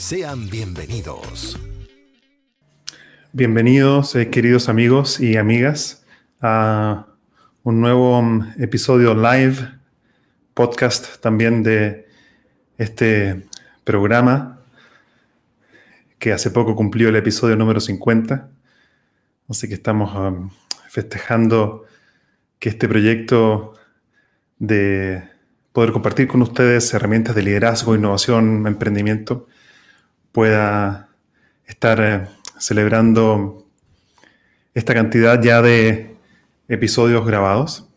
Sean bienvenidos. Bienvenidos, eh, queridos amigos y amigas, a un nuevo mm, episodio live, podcast también de este programa que hace poco cumplió el episodio número 50. Así que estamos um, festejando que este proyecto de poder compartir con ustedes herramientas de liderazgo, innovación, emprendimiento, pueda estar eh, celebrando esta cantidad ya de episodios grabados.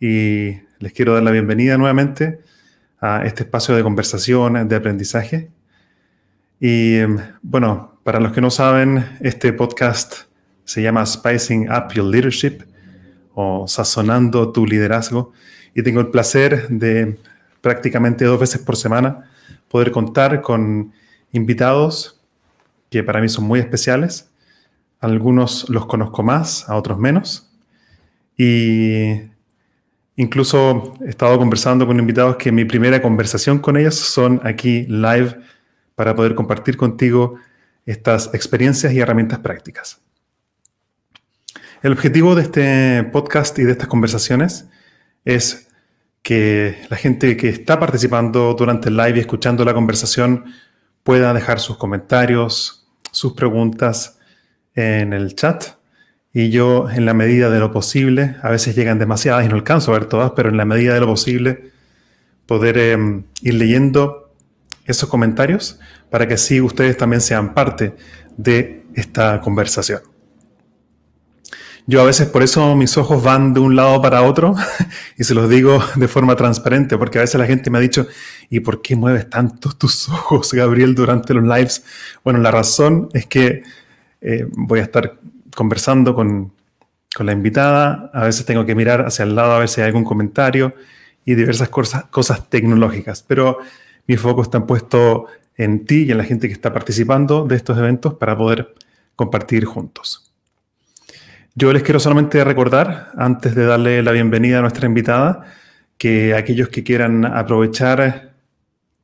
Y les quiero dar la bienvenida nuevamente a este espacio de conversación, de aprendizaje. Y em, bueno, para los que no saben, este podcast se llama Spicing Up Your Leadership o Sazonando tu Liderazgo. Y tengo el placer de prácticamente dos veces por semana poder contar con invitados que para mí son muy especiales. Algunos los conozco más, a otros menos. Y incluso he estado conversando con invitados que mi primera conversación con ellos son aquí live para poder compartir contigo estas experiencias y herramientas prácticas. El objetivo de este podcast y de estas conversaciones es que la gente que está participando durante el live y escuchando la conversación pueda dejar sus comentarios, sus preguntas en el chat. Y yo, en la medida de lo posible, a veces llegan demasiadas y no alcanzo a ver todas, pero en la medida de lo posible, poder em, ir leyendo esos comentarios para que así ustedes también sean parte de esta conversación. Yo a veces por eso mis ojos van de un lado para otro y se los digo de forma transparente, porque a veces la gente me ha dicho, ¿y por qué mueves tanto tus ojos, Gabriel, durante los lives? Bueno, la razón es que eh, voy a estar conversando con, con, la invitada, a veces tengo que mirar hacia el lado a ver si hay algún comentario y diversas cosas, cosas tecnológicas, pero mi foco está puesto en ti y en la gente que está participando de estos eventos para poder compartir juntos. Yo les quiero solamente recordar, antes de darle la bienvenida a nuestra invitada, que aquellos que quieran aprovechar,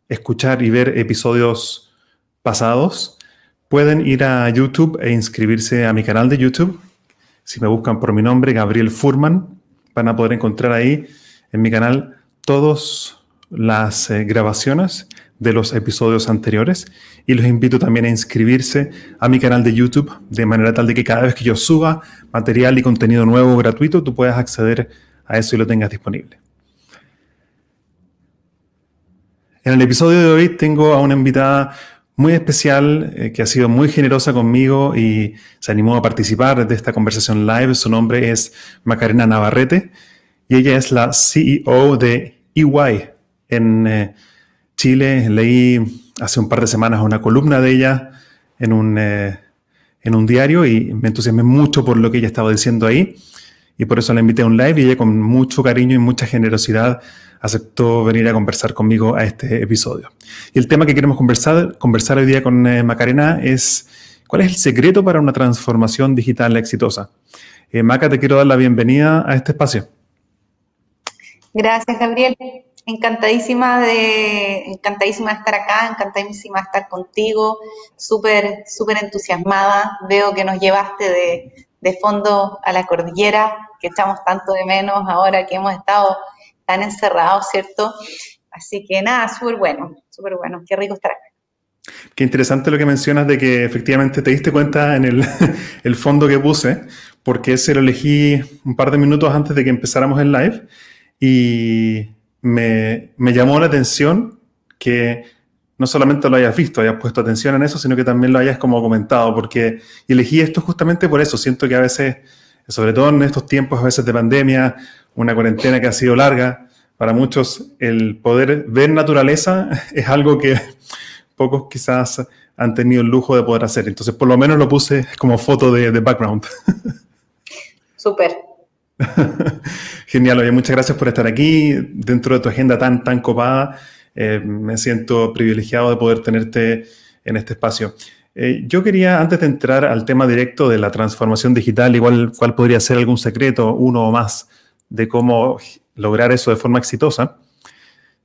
escuchar y ver episodios pasados, pueden ir a YouTube e inscribirse a mi canal de YouTube. Si me buscan por mi nombre, Gabriel Furman, van a poder encontrar ahí en mi canal todas las eh, grabaciones de los episodios anteriores y los invito también a inscribirse a mi canal de YouTube de manera tal de que cada vez que yo suba material y contenido nuevo gratuito, tú puedas acceder a eso y lo tengas disponible. En el episodio de hoy tengo a una invitada muy especial eh, que ha sido muy generosa conmigo y se animó a participar de esta conversación live. Su nombre es Macarena Navarrete y ella es la CEO de EY en eh, Chile. Leí hace un par de semanas una columna de ella en un, eh, en un diario y me entusiasmé mucho por lo que ella estaba diciendo ahí. Y por eso la invité a un live y ella con mucho cariño y mucha generosidad aceptó venir a conversar conmigo a este episodio. Y el tema que queremos conversar, conversar hoy día con eh, Macarena es cuál es el secreto para una transformación digital exitosa. Eh, Maca, te quiero dar la bienvenida a este espacio. Gracias, Gabriel encantadísima de, encantadísima de estar acá, encantadísima de estar contigo, súper, súper entusiasmada. Veo que nos llevaste de, de, fondo a la cordillera, que echamos tanto de menos ahora que hemos estado tan encerrados, ¿cierto? Así que nada, súper bueno, súper bueno, qué rico estar acá. Qué interesante lo que mencionas de que efectivamente te diste cuenta en el, el, fondo que puse, porque ese lo elegí un par de minutos antes de que empezáramos el live y me, llamó la atención que no solamente lo hayas visto, hayas puesto atención en eso, sino que también lo hayas como comentado, porque elegí esto justamente por eso. Siento que a veces, sobre todo en estos tiempos, a veces de pandemia, una cuarentena que ha sido larga, para muchos el poder ver naturaleza es algo que pocos quizás han tenido el lujo de poder hacer. Entonces, por lo menos lo puse como foto de, background. Súper. Genial, oye, muchas gracias por estar aquí dentro de tu agenda tan, tan copada. Eh, me siento privilegiado de poder tenerte en este espacio. Eh, yo quería, antes de entrar al tema directo de la transformación digital, igual cuál podría ser algún secreto, uno o más, de cómo lograr eso de forma exitosa,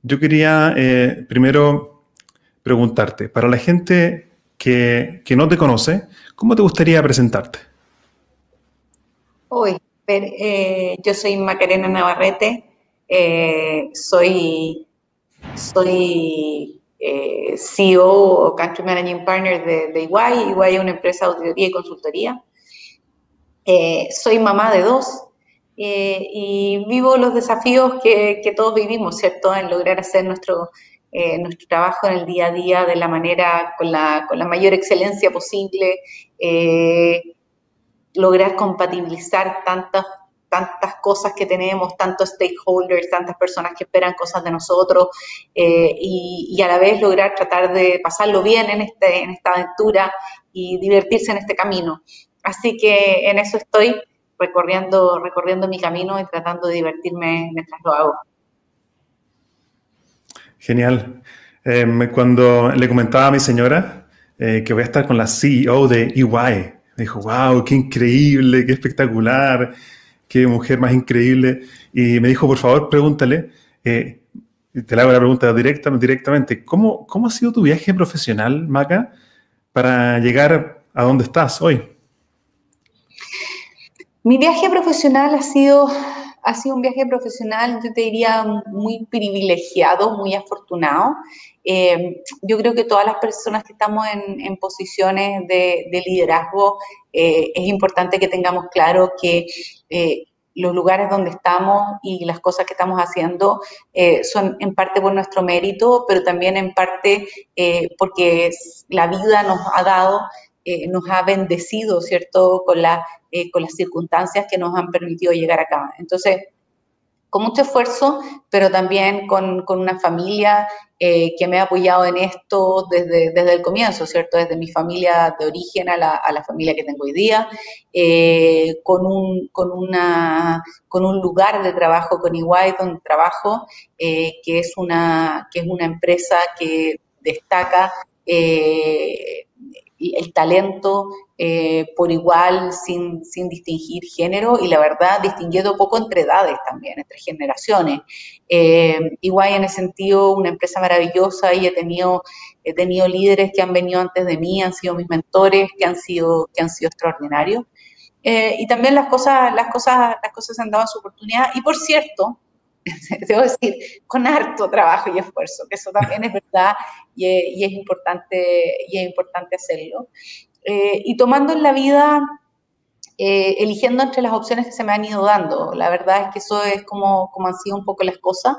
yo quería eh, primero preguntarte, para la gente que, que, no te conoce, ¿cómo te gustaría presentarte? Uy, yo soy Macarena Navarrete, soy soy eh, CEO o Country Managing Partner de, de EY. EY es una empresa de auditoría y consultoría. Eh, soy mamá de dos eh, y vivo los desafíos que, que, todos vivimos, ¿cierto? En lograr hacer nuestro, nuestro trabajo en el día a día de la manera, con la, con la mayor excelencia posible, lograr compatibilizar tantas tantas cosas que tenemos, tantos stakeholders, tantas personas que esperan cosas de nosotros eh, y, a la vez lograr tratar de pasarlo bien en, este, en esta aventura y divertirse en este camino. Así que en eso estoy recorriendo, recorriendo mi camino y tratando de divertirme mientras lo hago. Genial. Em, cuando le comentaba a mi señora eh, que voy a estar con la CEO de EY, dijo, wow, qué increíble, qué espectacular qué mujer más increíble. Y me dijo, por favor, pregúntale, eh, te le hago la pregunta directa, directamente, ¿cómo, ¿cómo ha sido tu viaje profesional, Maca, para llegar a donde estás hoy? Mi viaje profesional ha sido, ha sido un viaje profesional, yo te diría, muy privilegiado, muy afortunado. Eh, yo creo que todas las personas que estamos en, posiciones de, liderazgo, eh, es importante que tengamos claro que eh, los lugares donde estamos y las cosas que estamos haciendo eh, son en parte por nuestro mérito, pero también en parte porque la vida nos ha dado, nos ha bendecido, ¿cierto?, con, con las circunstancias que nos han permitido llegar acá. Entonces, con mucho esfuerzo, pero también con, con una familia eh, que me ha apoyado en esto desde, desde el comienzo, ¿cierto? Desde mi familia de origen a la, a la familia que tengo hoy día, eh, con, un, con, una, con un lugar de trabajo con Iguay donde trabajo, eh, que, es una, que es una empresa que destaca el talento eh, por igual, sin, sin, distinguir género y la verdad distinguiendo poco entre edades también, entre generaciones. Eh, igual en ese sentido, una empresa maravillosa y he tenido, he tenido líderes que han venido antes de mí, han sido mis mentores, que han sido, que han sido extraordinarios. Eh, y también las cosas, las, cosas, las cosas han dado su oportunidad. Y por cierto, debo decir, con harto trabajo y esfuerzo, que eso también es verdad y es, importante, y es importante hacerlo. Eh, y tomando en la vida, eh, eligiendo entre las opciones que se me han ido dando. La verdad es que eso es como, como han sido un poco las cosas,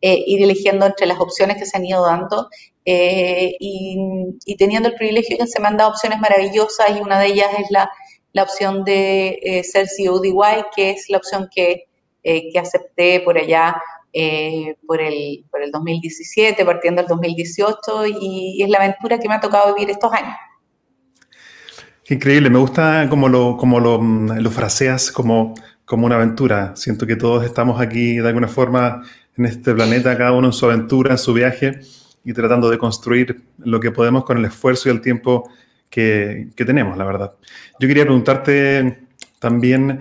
eh, ir eligiendo entre las opciones que se han ido dando y, y, teniendo el privilegio que se me han dado opciones maravillosas y una de ellas es la, la opción de ser CEO de que es la opción que eh, que acepté por allá eh, por, el, por el 2017, partiendo del 2018, y, es la aventura que me ha tocado vivir estos años. increíble, me gusta como lo, como lo, lo fraseas como, como una aventura. Siento que todos estamos aquí de alguna forma en este planeta, cada uno en su aventura, en su viaje, y tratando de construir lo que podemos con el esfuerzo y el tiempo que, que tenemos, la verdad. Yo quería preguntarte también,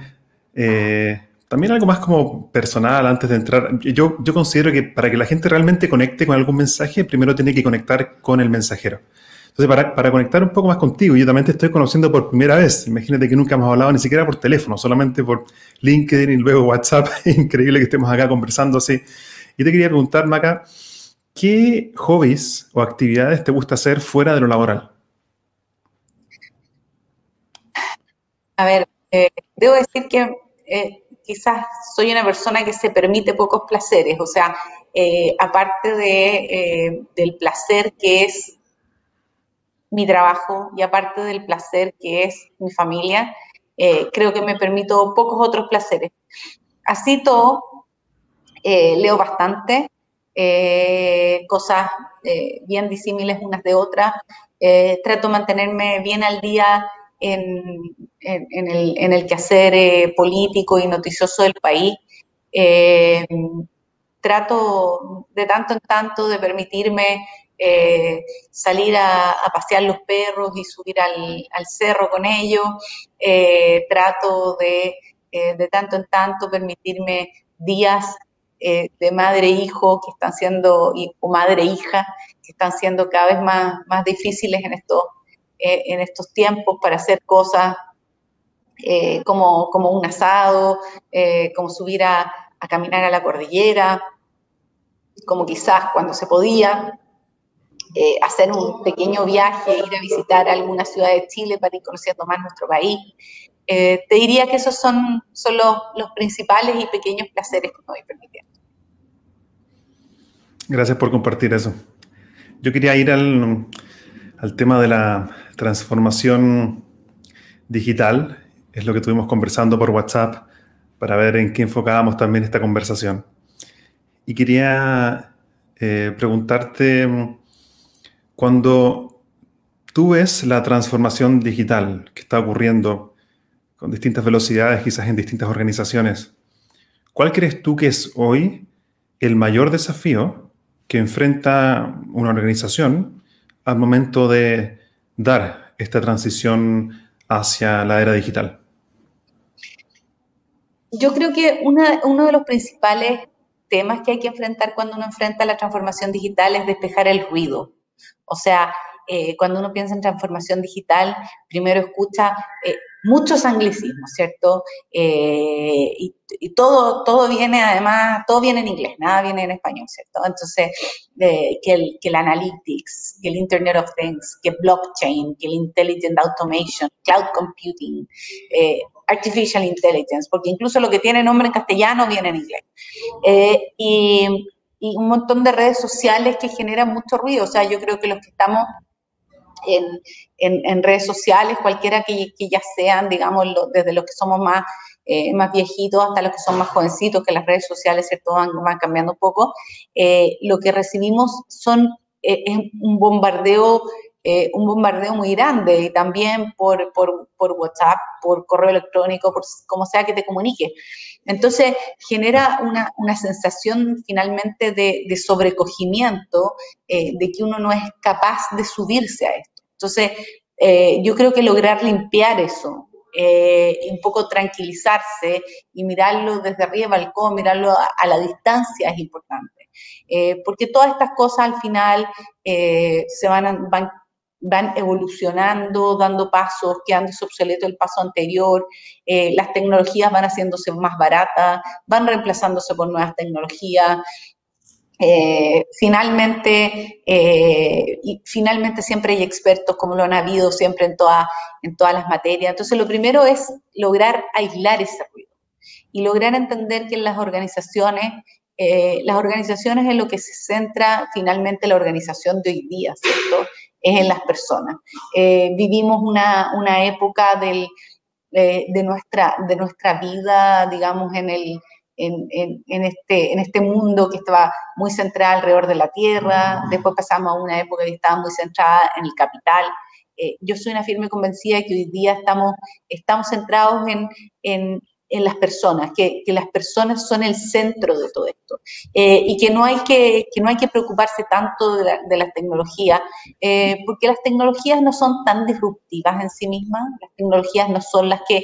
eh, también algo más como personal antes de entrar. Yo, considero que para que la gente realmente conecte con algún mensaje, primero tiene que conectar con el mensajero. Entonces, para, para, conectar un poco más contigo, yo también te estoy conociendo por primera vez. Imagínate que nunca hemos hablado ni siquiera por teléfono, solamente por LinkedIn y luego WhatsApp. Increíble que estemos acá conversando así. Y te quería preguntar, Maca, ¿qué hobbies o actividades te gusta hacer fuera de lo laboral? A ver, eh, debo decir que eh, quizás soy una persona que se permite pocos placeres, o sea, eh, aparte de, del placer que es mi trabajo y aparte del placer que es mi familia, creo que me permito pocos otros placeres. Así todo, leo bastante, cosas bien disímiles unas de otras, trato de mantenerme bien al día en, el, quehacer eh, político y noticioso del país. Eh, trato de tanto en tanto de permitirme eh, salir a, pasear los perros y subir al, cerro con ellos. trato de, de tanto en tanto permitirme días de madre e hijo que están siendo, o madre e hija, que están siendo cada vez más, más difíciles en estos eh, en estos tiempos para hacer cosas eh, como, como, un asado, eh, como subir a, caminar a la cordillera, como quizás cuando se podía, hacer un pequeño viaje, ir a visitar alguna ciudad de Chile para ir conociendo más nuestro país. te diría que esos son, son los, principales y pequeños placeres que me voy permitiendo. Gracias por compartir eso. Yo quería ir al, al tema de la transformación digital. Es lo que estuvimos conversando por WhatsApp para ver en qué enfocábamos también esta conversación. Y quería eh, preguntarte, cuando tú ves la transformación digital que está ocurriendo con distintas velocidades, quizás en distintas organizaciones, ¿cuál crees tú que es hoy el mayor desafío que enfrenta una organización al momento de dar esta transición hacia la era digital? Yo creo que uno de los principales temas que hay que enfrentar cuando uno enfrenta la transformación digital es despejar el ruido. O sea, eh, cuando uno piensa en transformación digital, primero escucha eh, muchos anglicismos, ¿cierto? Eh, y, todo, todo viene además, todo viene en inglés, nada viene en español, ¿cierto? Entonces, que, el, que el analytics, que el Internet of Things, que blockchain, que el intelligent automation, cloud computing, artificial intelligence, porque incluso lo que tiene nombre en castellano viene en inglés. y, y un montón de redes sociales que generan mucho ruido. O sea, yo creo que los que estamos en, redes sociales, cualquiera que, ya sean, digamos, desde los que somos más, eh, más viejitos hasta los que son más jovencitos, que las redes sociales, ¿cierto?, van, van cambiando un poco, eh, lo que recibimos son, eh, es un bombardeo un bombardeo muy grande y también por, por, WhatsApp, por correo electrónico, por como sea que te comunique. Entonces genera una, una sensación finalmente de, sobrecogimiento, de que uno no es capaz de subirse a esto. Entonces, eh, yo creo que lograr limpiar eso, eh, un poco tranquilizarse y mirarlo desde arriba del balcón, mirarlo a, la distancia es importante. Eh, porque todas estas cosas al final se van, van, van, evolucionando, dando pasos, quedando obsoleto el paso anterior, las tecnologías van haciéndose más baratas, van reemplazándose por nuevas tecnologías, eh, finalmente, eh, y finalmente siempre hay expertos, como lo han habido siempre en, en todas las materias. Entonces, lo primero es lograr aislar ese ruido y lograr entender que en las organizaciones, eh, las organizaciones en lo que se centra finalmente la organización de hoy día, ¿cierto? Es en las personas. vivimos una, una época del, de, nuestra, de nuestra vida, digamos, en el en, este, en este mundo que estaba muy centrado alrededor de la tierra, después pasamos a una época que estaba muy centrada en el capital. Eh, yo soy una firme convencida de que hoy día estamos, estamos centrados en, en, en las personas, que, que, las personas son el centro de todo esto eh, y que no, hay que, que, no hay que preocuparse tanto de la, de las tecnologías, eh, porque las tecnologías no son tan disruptivas en sí mismas, las tecnologías no son las que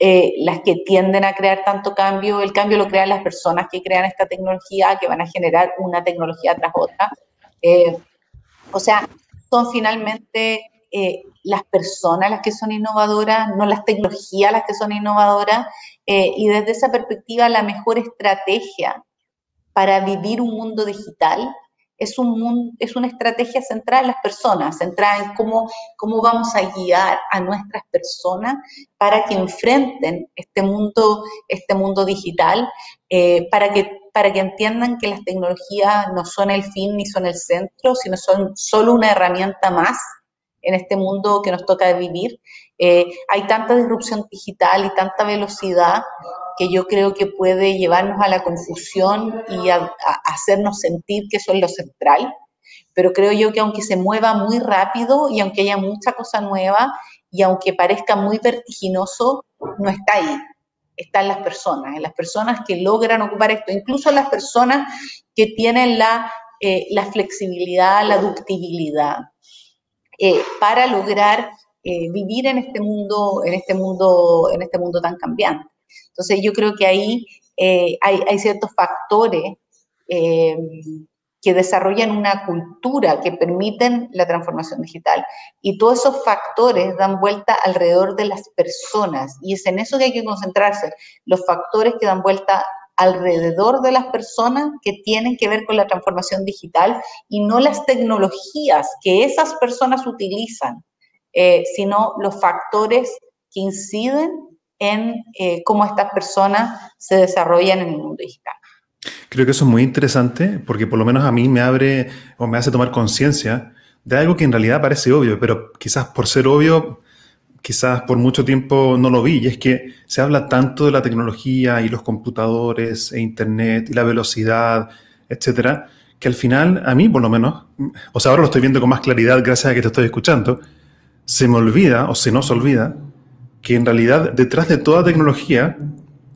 eh, las que tienden a crear tanto cambio, el cambio lo crean las personas que crean esta tecnología, que van a generar una tecnología tras otra. O sea, son finalmente eh, las personas las que son innovadoras, no las tecnologías las que son innovadoras, y desde esa perspectiva la mejor estrategia para vivir un mundo digital es, un, es una estrategia centrada en las personas, centrada en cómo, cómo vamos a guiar a nuestras personas para que enfrenten este mundo, este mundo digital, eh, para, que, para que entiendan que las tecnologías no son el fin ni son el centro, sino son solo una herramienta más en este mundo que nos toca vivir. Eh, hay tanta disrupción digital y tanta velocidad que yo creo que puede llevarnos a la confusión y a, hacernos sentir que eso es lo central. Pero creo yo que aunque se mueva muy rápido y aunque haya mucha cosa nueva y aunque parezca muy vertiginoso, no está ahí. Está en las personas, en las personas que logran ocupar esto, incluso las personas que tienen la, eh, la flexibilidad, la ductibilidad, eh, para lograr eh, vivir en este mundo, en este mundo, en este mundo tan cambiante. Entonces yo creo que ahí eh, hay, ciertos factores que desarrollan una cultura que permiten la transformación digital. Y todos esos factores dan vuelta alrededor de las personas. Y es en eso que hay que concentrarse, los factores que dan vuelta alrededor de las personas que tienen que ver con la transformación digital y no las tecnologías que esas personas utilizan, eh, sino los factores que inciden en eh, cómo estas personas se desarrollan en el mundo digital. Creo que eso es muy interesante porque por lo menos a mí me abre o me hace tomar conciencia de algo que en realidad parece obvio, pero quizás por ser obvio, quizás por mucho tiempo no lo vi, y es que se habla tanto de la tecnología y los computadores e Internet y la velocidad, etcétera, que al final, a mí por lo menos, o sea, ahora lo estoy viendo con más claridad gracias a que te estoy escuchando, se me olvida o se nos olvida que en realidad detrás de toda tecnología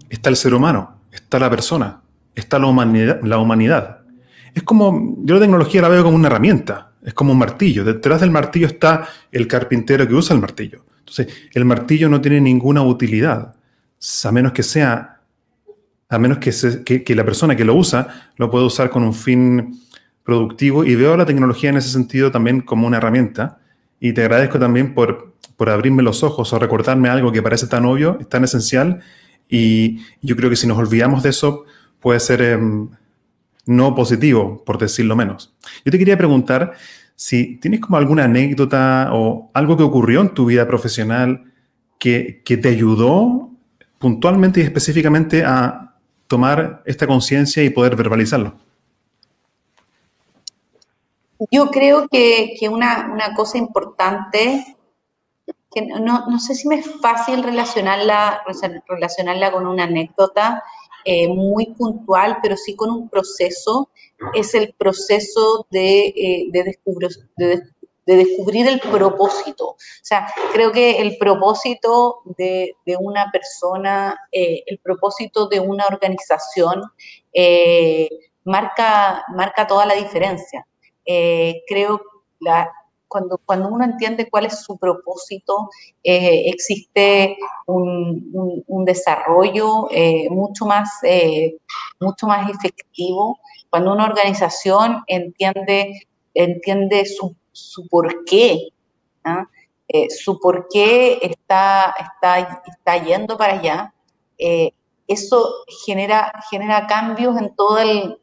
está el ser humano, está la persona, está la humanidad. La humanidad. Es como, yo la tecnología la veo como una herramienta, es como un martillo. Detrás del martillo está el carpintero que usa el martillo. Entonces, el martillo no tiene ninguna utilidad, a menos que sea, a menos que, la persona que lo usa lo pueda usar con un fin productivo. Y veo la tecnología en ese sentido también como una herramienta. Y te agradezco también por por abrirme los ojos o recordarme algo que parece tan obvio, tan esencial. Y yo creo que si nos olvidamos de eso, puede ser em, no positivo, por decirlo menos. Yo te quería preguntar si tienes como alguna anécdota o algo que ocurrió en tu vida profesional que, que te ayudó puntualmente y específicamente a tomar esta conciencia y poder verbalizarlo. Yo creo que, que una, una, cosa importante que no, no, sé si me es fácil relacionarla, relacionarla con una anécdota eh, muy puntual, pero sí con un proceso, es el proceso de, eh, de, descubrir, de, descubrir el propósito. O sea, creo que el propósito de, una persona, eh, el propósito de una organización, marca, marca toda la diferencia. creo la, cuando, cuando uno entiende cuál es su propósito, eh, existe un, un, desarrollo eh, mucho, más, eh, mucho más efectivo. Cuando una organización entiende, entiende su, su porqué, ¿ah? su por qué está, está, está yendo para allá, eso genera, genera cambios en todo el,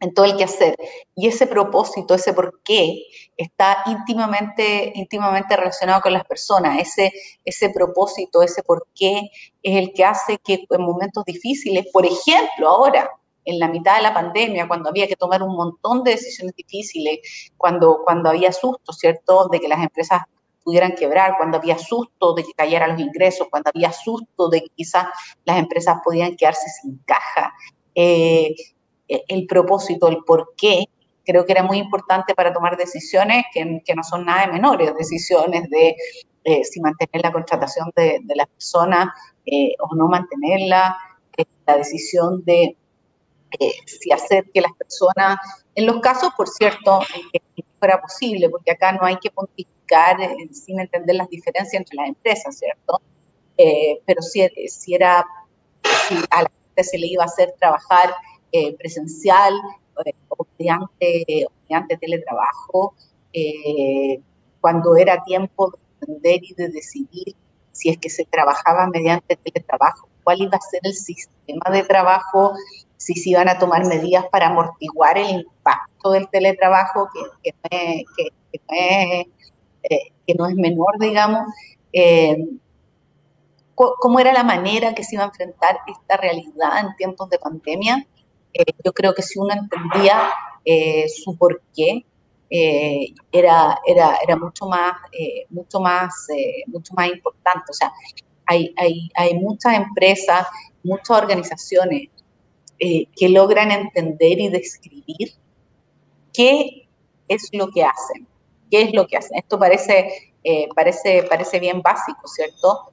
en todo el quehacer. Y ese propósito, ese por qué, está íntimamente, íntimamente relacionado con las personas. Ese, ese propósito, ese por qué es el que hace que en momentos difíciles, por ejemplo, ahora, en la mitad de la pandemia, cuando había que tomar un montón de decisiones difíciles, cuando, cuando había susto, ¿cierto?, de que las empresas pudieran quebrar, cuando había susto de que cayeran los ingresos, cuando había susto de que quizás las empresas podían quedarse sin caja. Eh, el propósito, el por qué, creo que era muy importante para tomar decisiones que, que no son nada de menores, decisiones de eh, si mantener la contratación de, de la persona eh, o no mantenerla, la decisión de si hacer que las personas, en los casos, por cierto, que fuera posible, porque acá no hay que pontificar sin entender las diferencias entre las empresas, ¿cierto? pero si, si era, si a la gente se le iba a hacer trabajar eh, presencial eh, o mediante, teletrabajo, eh, cuando era tiempo de entender y de decidir si es que se trabajaba mediante teletrabajo, cuál iba a ser el sistema de trabajo, si se iban a tomar medidas para amortiguar el impacto del teletrabajo, que, que, no, es, menor, digamos, cómo era la manera que se iba a enfrentar esta realidad en tiempos de pandemia. Yo creo que si uno entendía su porqué, eh, era, era, era mucho más, eh, mucho más, eh, mucho más importante. O sea, hay, hay, hay muchas empresas, muchas organizaciones que logran entender y describir qué es lo que hacen, qué es lo que hacen. Esto parece, parece, parece bien básico, ¿cierto?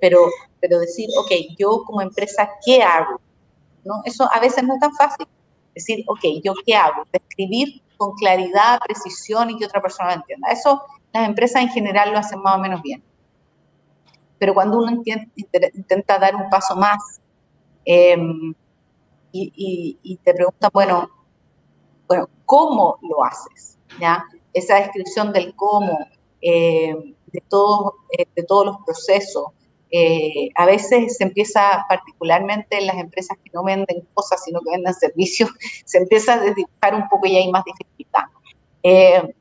pero, pero decir, ok, yo como empresa, ¿qué hago? ¿No? Eso a veces no es tan fácil. Decir, ok, ¿yo qué hago? Describir con claridad, precisión y que otra persona lo entienda. Eso las empresas en general lo hacen más o menos bien. Pero cuando uno intenta dar un paso más em, y, te pregunta, bueno, bueno, ¿cómo lo haces? ¿Ya? Esa descripción del cómo, em, de, todo, eh, de todos los procesos, eh, a veces se empieza, particularmente en las empresas que no venden cosas, sino que venden servicios, se empieza a desdibujar un poco y hay más dificultad. Eh,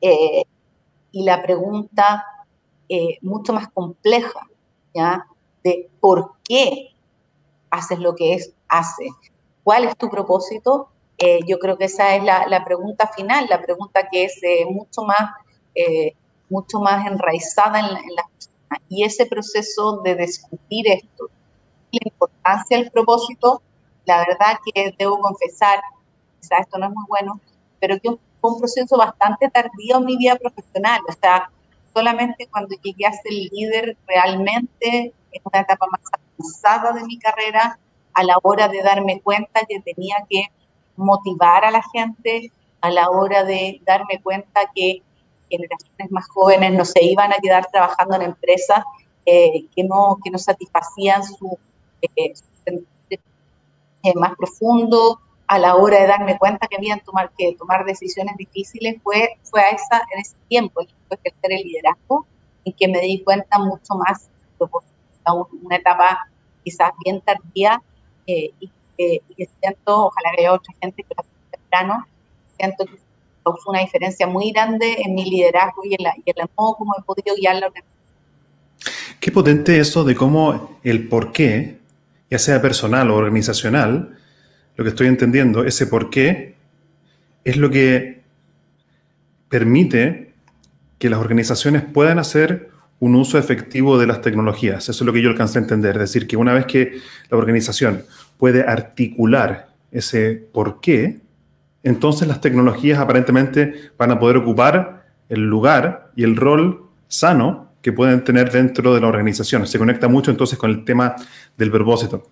eh, y la pregunta mucho más compleja, ¿ya? De por qué haces lo que es, hace. ¿Cuál es tu propósito? yo creo que esa es la, pregunta final, la pregunta que es mucho más mucho más enraizada en, en las y ese proceso de discutir esto, la importancia del propósito, la verdad que debo confesar, quizás esto no es muy bueno, pero que fue un proceso bastante tardío en mi vida profesional, o sea, solamente cuando llegué a ser líder realmente en una etapa más avanzada de mi carrera, a la hora de darme cuenta que tenía que motivar a la gente, a la hora de darme cuenta que generaciones más jóvenes no se iban a quedar trabajando en empresas eh, que, no, que no satisfacían su, eh, eh, más profundo. A la hora de darme cuenta que habían tomar, que tomar decisiones difíciles fue, fue a esa, en ese tiempo, fue ejercer el liderazgo y que me di cuenta mucho más, una etapa quizás bien tardía y, que siento, ojalá que haya otra gente que lo temprano, siento que una diferencia muy grande en mi liderazgo y en, la, modo como he podido guiar la organización. Qué potente eso de cómo el por qué, ya sea personal o organizacional, lo que estoy entendiendo, ese por qué es lo que permite que las organizaciones puedan hacer un uso efectivo de las tecnologías. Eso es lo que yo alcancé a entender. Es decir, que una vez que la organización puede articular ese por qué, entonces las tecnologías aparentemente van a poder ocupar el lugar y el rol sano que pueden tener dentro de la organización. Se conecta mucho entonces con el tema del propósito.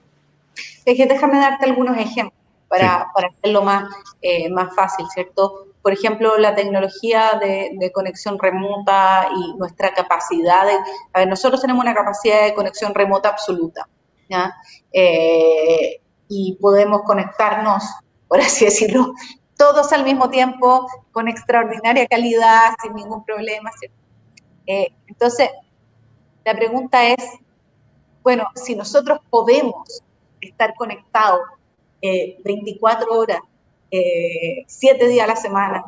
Es que déjame darte algunos ejemplos para, hacerlo más, eh, más fácil, ¿cierto? Por ejemplo, la tecnología de, conexión remota y nuestra capacidad de... A ver, nosotros tenemos una capacidad de conexión remota absoluta, ¿ya? Eh, y podemos conectarnos, por así decirlo, todos al mismo tiempo, con extraordinaria calidad, sin ningún problema. Eh, entonces, la pregunta es, bueno, si nosotros podemos estar conectados 24 eh, horas, 7 eh, días a la semana,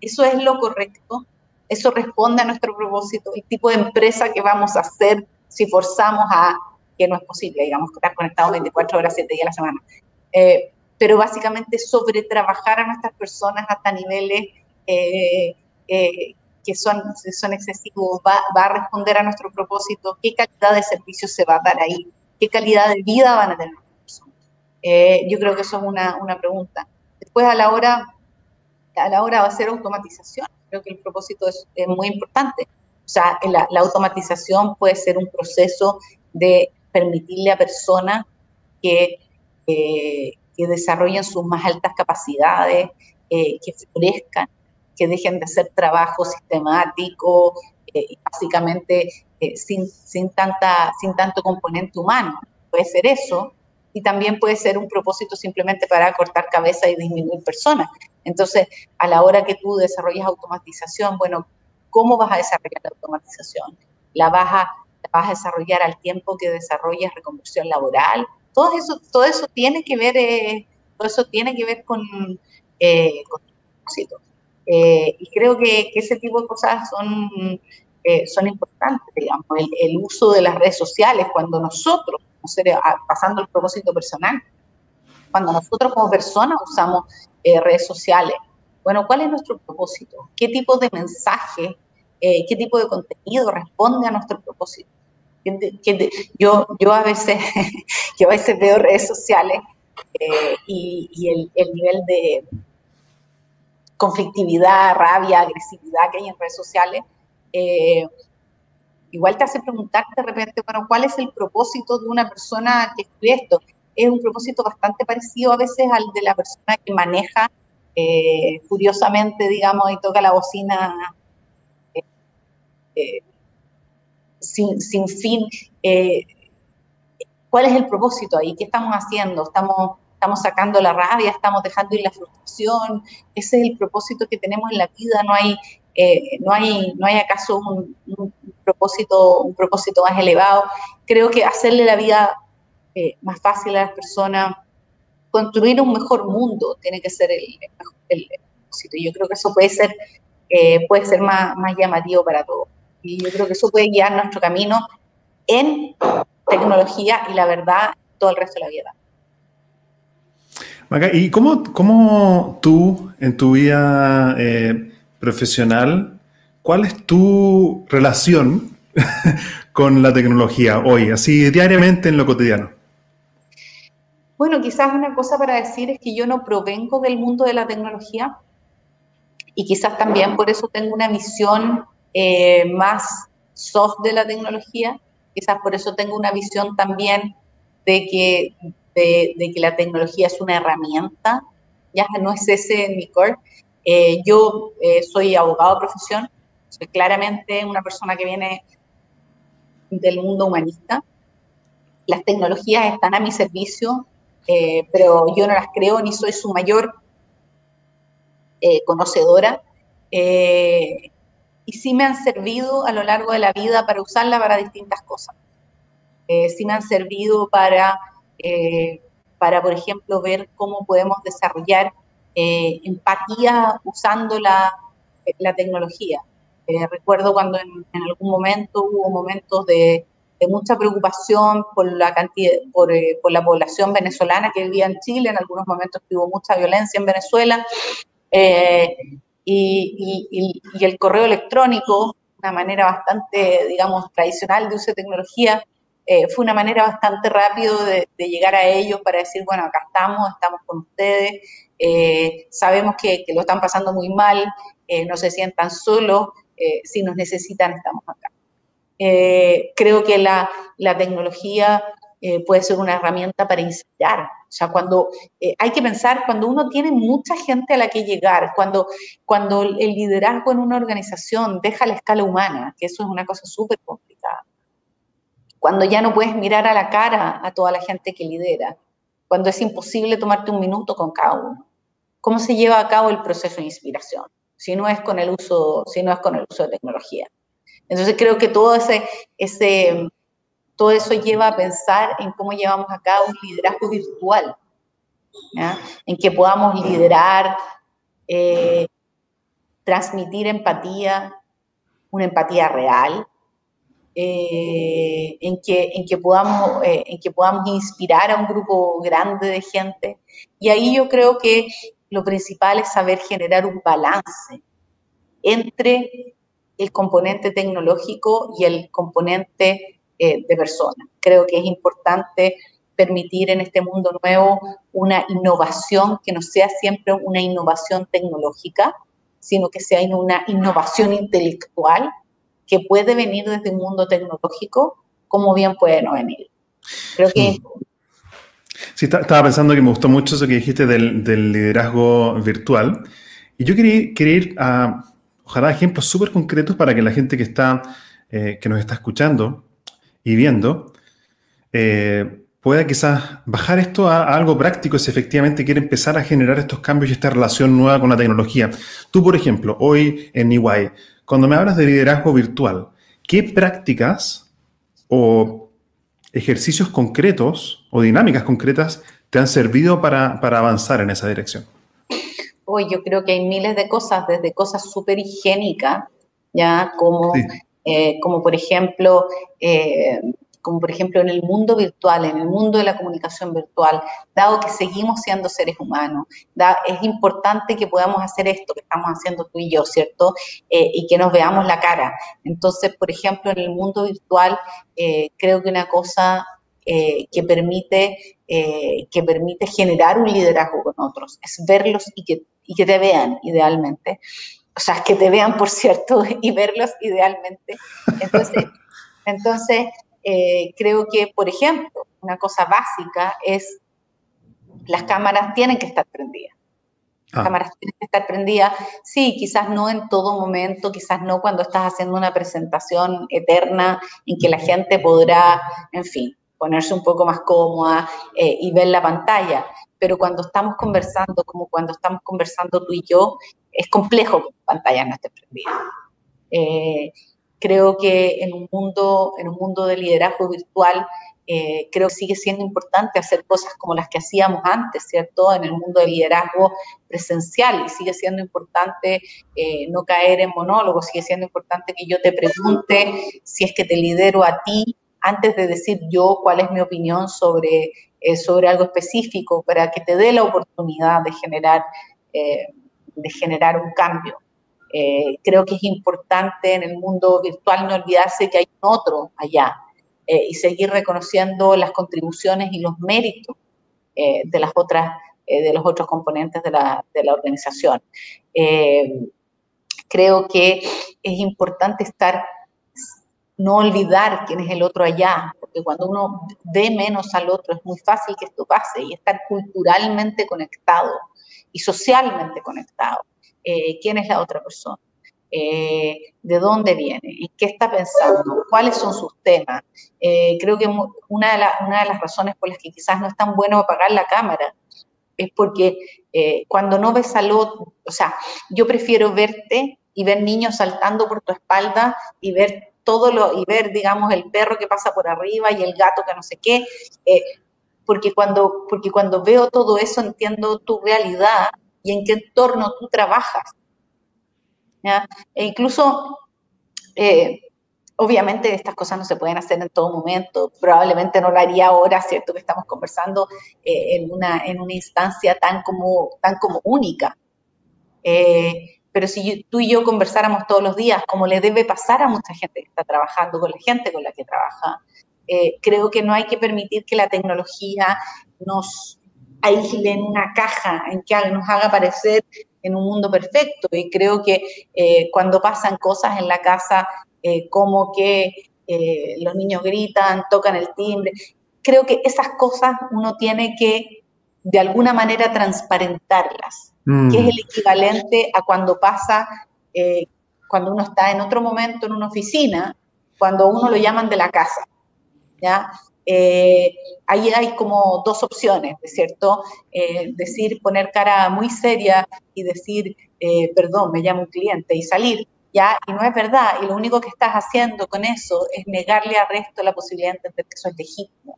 ¿eso es lo correcto? ¿Eso responde a nuestro propósito? ¿El tipo de empresa que vamos a hacer si forzamos a que no es posible, digamos, estar conectados 24 horas, 7 días a la semana? Pero básicamente sobre trabajar a nuestras personas hasta niveles eh, eh, que son, son excesivos, va, a responder a nuestro propósito, qué calidad de servicio se va a dar ahí, qué calidad de vida van a tener las personas. Eh, yo creo que eso es una, una, pregunta. Después a la hora a la hora de hacer automatización, creo que el propósito es, muy importante. O sea, la, la, automatización puede ser un proceso de permitirle a personas que, que desarrollen sus más altas capacidades, eh, que florezcan, que dejen de hacer trabajo sistemático, eh, básicamente eh, sin, sin, tanta, sin tanto componente humano. Puede ser eso, y también puede ser un propósito simplemente para cortar cabeza y disminuir personas. Entonces, a la hora que tú desarrollas automatización, bueno, ¿cómo vas a desarrollar la automatización? ¿La vas la vas a desarrollar al tiempo que desarrollas reconversión laboral? Todo eso, todo eso tiene que ver, eh, todo eso tiene que ver con, eh, propósito. Eh, y creo que, ese tipo de cosas son, son importantes, digamos, el, uso de las redes sociales, cuando nosotros, pasando el propósito personal, cuando nosotros como personas usamos redes sociales, bueno, ¿cuál es nuestro propósito? ¿Qué tipo de mensaje, qué tipo de contenido responde a nuestro propósito? Yo, yo, a veces, yo a veces veo redes sociales eh, y, el, nivel de conflictividad, rabia, agresividad que hay en redes sociales, eh, igual te hace preguntarte de repente, bueno, ¿cuál es el propósito de una persona que escribe esto? Es un propósito bastante parecido a veces al de la persona que maneja eh, furiosamente, digamos, y toca la bocina sin, sin fin. Eh, ¿Cuál es el propósito ahí? ¿Qué estamos haciendo? ¿Estamos, ¿Estamos sacando la rabia? ¿Estamos dejando ir la frustración? Ese es el propósito que tenemos en la vida. No hay, eh, no hay, no hay acaso un, propósito, un propósito más elevado. Creo que hacerle la vida eh, más fácil a las personas, construir un mejor mundo, tiene que ser el, el, propósito. Y yo creo que eso puede ser, puede ser más, más llamativo para todos. Y yo creo que eso puede guiar nuestro camino en tecnología y la verdad todo el resto de la vida. Maca, ¿y cómo, cómo, tú en tu vida eh, profesional, cuál es tu relación con la tecnología hoy, así diariamente en lo cotidiano? Bueno, quizás una cosa para decir es que yo no provengo del mundo de la tecnología y quizás también por eso tengo una visión eh, más soft de la tecnología. Quizás por eso tengo una visión también de que, de, que la tecnología es una herramienta, ya no es ese mi core. Eh, yo eh, soy abogado de profesión, soy claramente una persona que viene del mundo humanista. Las tecnologías están a mi servicio, pero yo no las creo ni soy su mayor conocedora y sí me han servido a lo largo de la vida para usarla para distintas cosas. Eh, sí me han servido para, eh, para, por ejemplo, ver cómo podemos desarrollar eh, empatía usando la, la tecnología. recuerdo cuando en, algún momento hubo momentos de, de mucha preocupación por la cantidad, por, por, la población venezolana que vivía en Chile, en algunos momentos hubo mucha violencia en Venezuela, y, el correo electrónico, una manera bastante, digamos, tradicional de uso de tecnología, eh, fue una manera bastante rápida de, llegar a ellos para decir, bueno, acá estamos, estamos con ustedes, eh, sabemos que, lo están pasando muy mal, eh, no se sientan solos, si nos necesitan, estamos acá. creo que la, la tecnología puede ser una herramienta para inspirar, o sea, cuando eh, hay que pensar, cuando uno tiene mucha gente a la que llegar, cuando, cuando el liderazgo en una organización deja la escala humana, que eso es una cosa súper complicada. Cuando ya no puedes mirar a la cara a toda la gente que lidera, cuando es imposible tomarte un minuto con cada uno. ¿Cómo se lleva a cabo el proceso de inspiración? Si no es con el uso, si no es con el uso de tecnología. Entonces creo que todo ese, ese, todo eso lleva a pensar en cómo llevamos a cabo un liderazgo virtual, en que podamos liderar, eh, transmitir empatía, una empatía real, eh, en, que, en, que podamos, eh, en que podamos inspirar a un grupo grande de gente. Y ahí yo creo que lo principal es saber generar un balance entre el componente tecnológico y el componente eh, de personas. Creo que es importante permitir en este mundo nuevo una innovación que no sea siempre una innovación tecnológica, sino que sea una innovación intelectual que puede venir desde un mundo tecnológico, como bien puede no venir. Creo que... Sí, estaba pensando que me gustó mucho eso que dijiste del, liderazgo virtual. Y yo quería, quería ir a, ojalá, ejemplos súper concretos para que la gente que, está, eh, que nos está escuchando y viendo, eh, pueda quizás bajar esto a, algo práctico si efectivamente quiere empezar a generar estos cambios y esta relación nueva con la tecnología. Tú, por ejemplo, hoy en EY, cuando me hablas de liderazgo virtual, ¿qué prácticas o ejercicios concretos o dinámicas concretas te han servido para, avanzar en esa dirección? Hoy yo creo que hay miles de cosas, desde cosas súper higiénicas, ya como, eh, como por ejemplo, eh, como por ejemplo en el mundo virtual, en el mundo de la comunicación virtual, dado que seguimos siendo seres humanos, es importante que podamos hacer esto que estamos haciendo tú y yo, ¿cierto? Eh, y que nos veamos la cara. Entonces, por ejemplo, en el mundo virtual, creo que una cosa que, permite, que permite generar un liderazgo con otros, es verlos y que y que te vean idealmente. O sea, que te vean, por cierto, y verlos idealmente. Entonces, entonces eh, creo que, por ejemplo, una cosa básica es las cámaras tienen que estar prendidas. Las ah. cámaras tienen que estar prendidas. Sí, quizás no en todo momento, quizás no cuando estás haciendo una presentación eterna en que la gente podrá, en fin, ponerse un poco más cómoda eh, y ver la pantalla pero cuando estamos conversando, como cuando estamos conversando tú y yo, es complejo que la pantalla no esté prendida. Eh, creo que en un mundo, en un mundo de liderazgo virtual, eh, creo que sigue siendo importante hacer cosas como las que hacíamos antes, ¿cierto? En el mundo del liderazgo presencial y sigue siendo importante eh, no caer en monólogos, sigue siendo importante que yo te pregunte si es que te lidero a ti antes de decir yo cuál es mi opinión sobre eh, sobre algo específico para que te dé la oportunidad de generar, eh, de generar un cambio. Eh, creo que es importante en el mundo virtual no olvidarse que hay otro allá y seguir reconociendo las contribuciones y los méritos de, las otras, de los otros componentes de la, de la organización. creo que es importante estar no olvidar quién es el otro allá, porque cuando uno ve menos al otro es muy fácil que esto pase y estar culturalmente conectado y socialmente conectado. Eh, ¿Quién es la otra persona? Eh, ¿De dónde viene? ¿Y qué está pensando? ¿Cuáles son sus temas? Eh, creo que una de las razones por las que quizás no es tan bueno apagar la cámara es porque cuando no ves al otro, o sea, yo prefiero verte y ver niños saltando por tu espalda y ver todo lo, y ver, digamos, el perro que pasa por arriba y el gato que no sé qué, eh, porque, cuando, porque cuando veo todo eso entiendo tu realidad y en qué entorno tú trabajas. E incluso, eh, obviamente estas cosas no se pueden hacer en todo momento, probablemente no lo haría ahora, ¿cierto? Que estamos conversando eh, en, una, en una instancia tan como, tan como única. Pero si tú y yo conversáramos todos los días, como le debe pasar a mucha gente que está trabajando con la gente con la que trabaja, eh, creo que no hay que permitir que la tecnología nos aísle en una caja, en que nos haga parecer en un mundo perfecto. Y creo que eh, cuando pasan cosas en la casa, eh, como que los niños gritan, tocan el timbre, creo que esas cosas uno tiene que de alguna manera transparentarlas que es mm. el equivalente a cuando pasa, eh, cuando uno está en otro momento en una oficina, cuando uno lo llaman de la casa, ¿ya? Eh, ahí hay como dos opciones, ¿cierto? Eh, decir, poner cara muy seria y decir, perdón, me llama un cliente y salir, ¿ya? Y no es verdad, y lo único que estás haciendo con eso es negarle al resto la posibilidad de entender que eso es legítimo.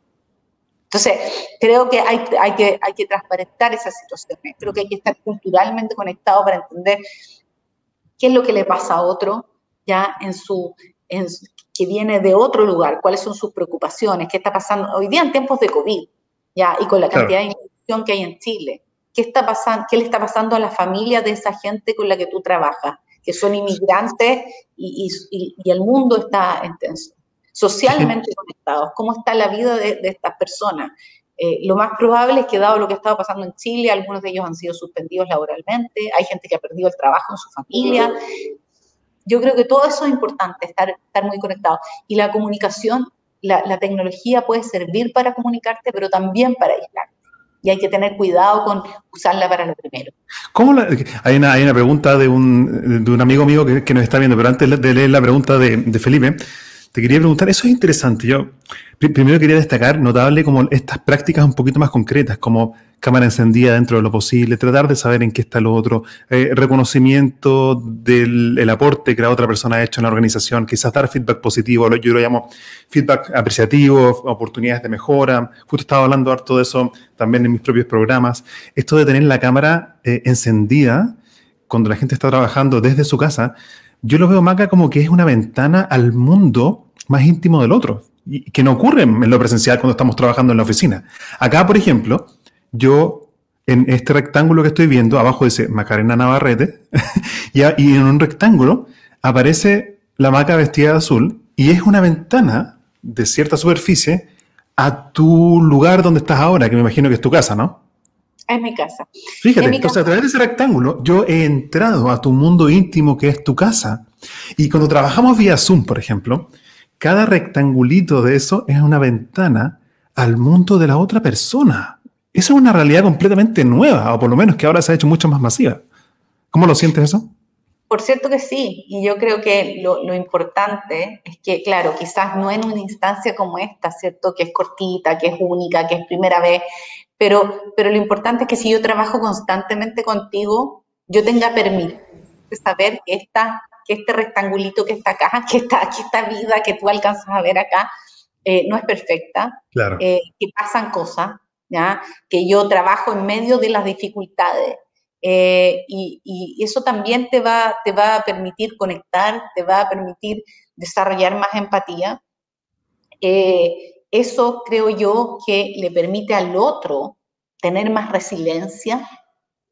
Entonces, creo que hay, hay, que hay que transparentar esas situaciones, creo que hay que estar culturalmente conectado para entender qué es lo que le pasa a otro ya en su, en, que viene de otro lugar, cuáles son sus preocupaciones, qué está pasando hoy día en tiempos de COVID, ya, y con la cantidad de inmigración que hay en Chile. ¿Qué, está pasando, ¿Qué le está pasando a la familia de esa gente con la que tú trabajas, que son inmigrantes y, y, y el mundo está intenso? Socialmente conectados, cómo está la vida de, estas personas. Eh, lo más probable es que dado lo que ha estado pasando en Chile, algunos de ellos han sido suspendidos laboralmente, hay gente que ha perdido el trabajo en su familia. Yo creo que todo eso es importante, estar, estar muy conectado. Y la comunicación, la, tecnología puede servir para comunicarte, pero también para aislarte y hay que tener cuidado con usarla para lo primero. ¿Cómo hay, una, hay, una, pregunta de un, de un amigo mío que, nos está viendo, pero antes de leer la pregunta de, de Felipe, te quería preguntar, eso es interesante. Yo primero quería destacar, notable, como estas prácticas un poquito más concretas, como cámara encendida dentro de lo posible, tratar de saber en qué está lo otro, eh, reconocimiento del aporte que la otra persona ha hecho en la organización, quizás dar feedback positivo, yo lo llamo feedback apreciativo, oportunidades de mejora. Justo estaba hablando harto de eso también en mis propios programas. Esto de tener la cámara eh, encendida cuando la gente está trabajando desde su casa, yo lo veo, Maca, como que es una ventana al mundo más íntimo del otro, y que no ocurre en lo presencial cuando estamos trabajando en la oficina. Acá, por ejemplo, yo en este rectángulo que estoy viendo, abajo dice Macarena Navarrete, y, y en un rectángulo aparece la maca vestida de azul, y es una ventana de cierta superficie a tu lugar donde estás ahora, que me imagino que es tu casa, ¿no? Es mi casa. Fíjate, entonces a través de ese rectángulo yo he entrado a tu mundo íntimo que es tu casa. Y cuando trabajamos vía Zoom, por ejemplo, cada rectangulito de eso es una ventana al mundo de la otra persona. Esa es una realidad completamente nueva, o por lo menos que ahora se ha hecho mucho más masiva. ¿Cómo lo sientes eso? Por cierto que sí, y yo creo que lo, lo, importante es que, claro, quizás no en una instancia como esta, ¿cierto? Que es cortita, que es única, que es primera vez, pero, pero lo importante es que si yo trabajo constantemente contigo, yo tenga permiso de saber que, esta, que este rectangulito que está acá, que, está, aquí esta vida que tú alcanzas a ver acá, eh, no es perfecta, claro. eh, que pasan cosas, ¿ya? que yo trabajo en medio de las dificultades. Eh, y, y, eso también te va, te va a permitir conectar, te va a permitir desarrollar más empatía. Eh, eso creo yo que le permite al otro tener más resiliencia,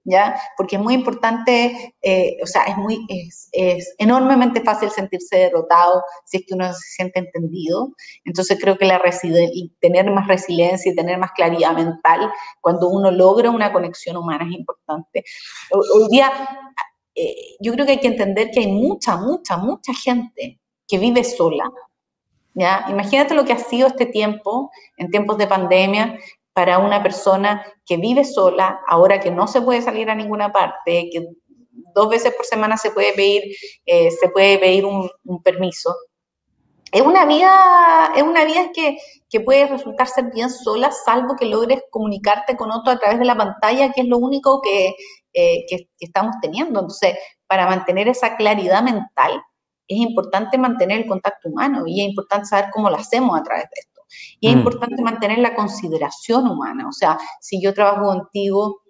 ¿ya? Porque es muy importante, eh, o sea, es, muy, es, es, enormemente fácil sentirse derrotado si es que uno se siente entendido. Entonces creo que la y tener más resiliencia y tener más claridad mental cuando uno logra una conexión humana es importante. Hoy día eh, yo creo que hay que entender que hay mucha, mucha, mucha gente que vive sola, ¿ya? Imagínate lo que ha sido este tiempo, en tiempos de pandemia, para una persona que vive sola, ahora que no se puede salir a ninguna parte, que dos veces por semana se puede pedir, eh, se puede pedir un, un, permiso. Es una vida, es una vida que, que puede resultar ser bien sola, salvo que logres comunicarte con otro a través de la pantalla, que es lo único que, eh, que, que estamos teniendo. Entonces, para mantener esa claridad mental, es importante mantener el contacto humano y es importante saber cómo lo hacemos a través de esto. Y es mm. importante mantener la consideración humana. O sea, si yo trabajo contigo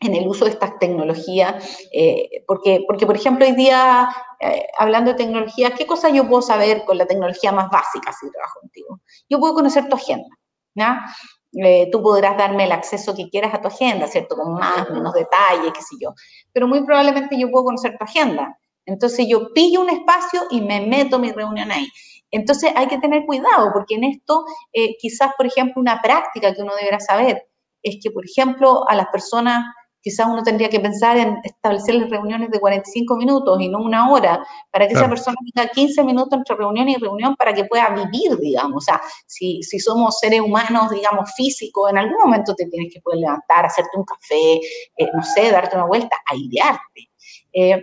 en el uso de estas tecnologías, eh, porque, porque, por ejemplo, hoy día, eh, hablando de tecnología, ¿qué cosa yo puedo saber con la tecnología más básica si trabajo contigo? Yo puedo conocer tu agenda, ¿ya? Eh, tú podrás darme el acceso que quieras a tu agenda, ¿cierto? Con más, menos detalle, qué sé yo. Pero muy probablemente yo puedo conocer tu agenda. Entonces yo pillo un espacio y me meto mi reunión ahí. Entonces hay que tener cuidado, porque en esto eh, quizás, por ejemplo, una práctica que uno deberá saber es que, por ejemplo, a las personas quizás uno tendría que pensar en establecer las reuniones de 45 minutos y no una hora, para que esa persona tenga 15 minutos entre reunión y reunión para que pueda vivir, digamos. O sea, si, si somos seres humanos, digamos, físicos, en algún momento te tienes que poder levantar, hacerte un café, eh, no sé, darte una vuelta, airearte. Eh,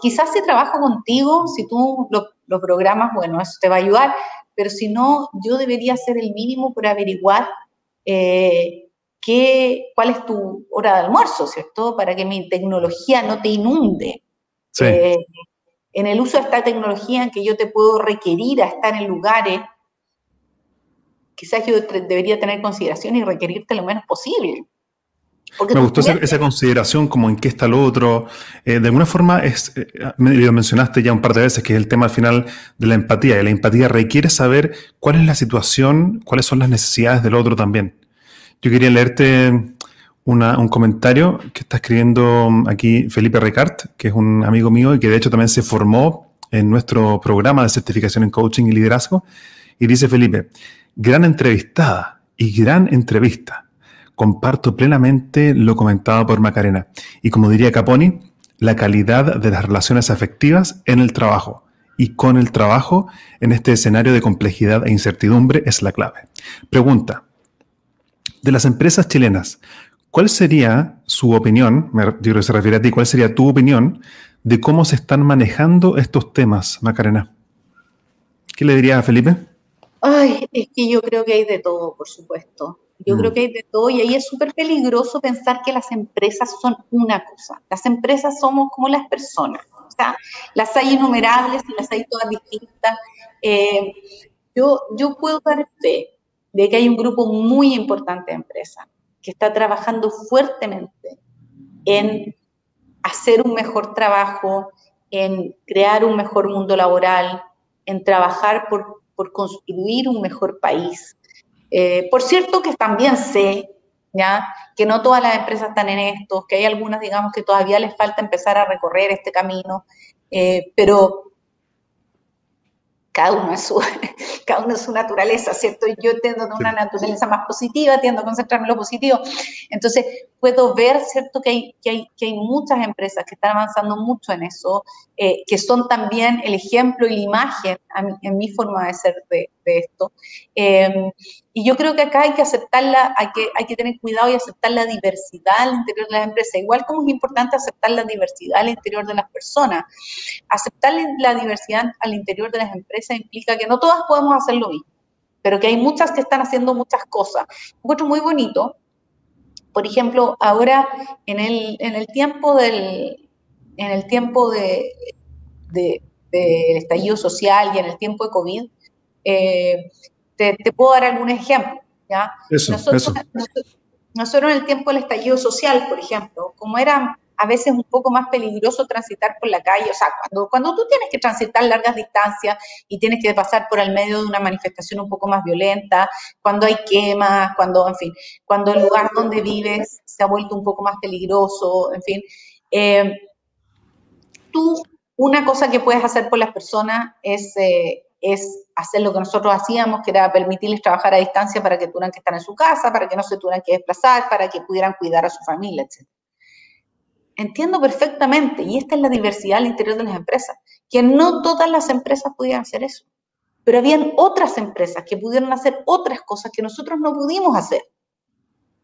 quizás si trabajo contigo, si tú lo, lo, programas, bueno, eso te va a ayudar, pero si no, yo debería hacer el mínimo por averiguar eh, qué, cuál es tu hora de almuerzo, ¿cierto? Para que mi tecnología no te inunde. Sí. Eh, en el uso de esta tecnología en que yo te puedo requerir a estar en lugares, quizás yo debería tener consideración y requerirte lo menos posible. Porque Me gustó esa, esa, consideración como en qué está lo otro. Eh, de alguna forma, es, eh, lo mencionaste ya un par de veces, que es el tema al final de la empatía. Y la empatía requiere saber cuál es la situación, cuáles son las necesidades del otro también. Yo quería leerte una, un comentario que está escribiendo aquí Felipe Recart, que es un amigo mío y que de hecho también se formó en nuestro programa de certificación en coaching y liderazgo. Y dice Felipe, gran entrevistada y gran entrevista comparto plenamente lo comentado por Macarena. Y como diría Caponi, la calidad de las relaciones afectivas en el trabajo y con el trabajo en este escenario de complejidad e incertidumbre es la clave. Pregunta, de las empresas chilenas, ¿cuál sería su opinión, me digo que se refiere a ti, cuál sería tu opinión de cómo se están manejando estos temas, Macarena? ¿Qué le diría a Felipe? Ay, es que yo creo que hay de todo, por supuesto. Yo creo mm. que hay de todo y ahí es súper peligroso pensar que las empresas son una cosa. Las empresas somos como las personas. O sea, las hay innumerables y las hay todas distintas. Eh, yo, yo puedo dar fe de que hay un grupo muy importante de empresas que está trabajando fuertemente en hacer un mejor trabajo, en crear un mejor mundo laboral, en trabajar por, por construir un mejor país. Eh, por cierto que también sé ¿ya? que no todas las empresas están en esto, que hay algunas, digamos, que todavía les falta empezar a recorrer este camino, eh, pero cada uno, es su, cada uno es su naturaleza, ¿cierto? Yo tiendo a una naturaleza más positiva, tiendo a concentrarme en lo positivo. Entonces, puedo ver, ¿cierto?, que hay, que hay, que hay muchas empresas que están avanzando mucho en eso, eh, que son también el ejemplo y la imagen en mi forma de ser de, esto. Eh, y yo creo que acá hay que aceptarla, hay que, hay que tener cuidado y aceptar la diversidad al interior de las empresas, igual como es importante aceptar la diversidad al interior de las personas. Aceptar la diversidad al interior de las empresas implica que no todas podemos hacer lo mismo, pero que hay muchas que están haciendo muchas cosas. Un encuentro muy bonito. Por ejemplo, ahora en el, en el tiempo del, en el tiempo de, del estallido social y en el tiempo de COVID, eh, te, puedo dar algún ejemplo. ¿ya? nosotros, nosotros, en el tiempo del estallido social, por ejemplo, como era a veces un poco más peligroso transitar por la calle, o sea, cuando, cuando tú tienes que transitar largas distancias y tienes que pasar por el medio de una manifestación un poco más violenta, cuando hay quemas, cuando, en fin, cuando el lugar donde vives se ha vuelto un poco más peligroso, en fin, eh, tú, una cosa que puedes hacer por las personas es eh, es hacer lo que nosotros hacíamos, que era permitirles trabajar a distancia para que tuvieran que estar en su casa, para que no se tuvieran que desplazar, para que pudieran cuidar a su familia, etc. Entiendo perfectamente, y esta es la diversidad al interior de las empresas, que no todas las empresas pudieran hacer eso, pero habían otras empresas que pudieron hacer otras cosas que nosotros no pudimos hacer.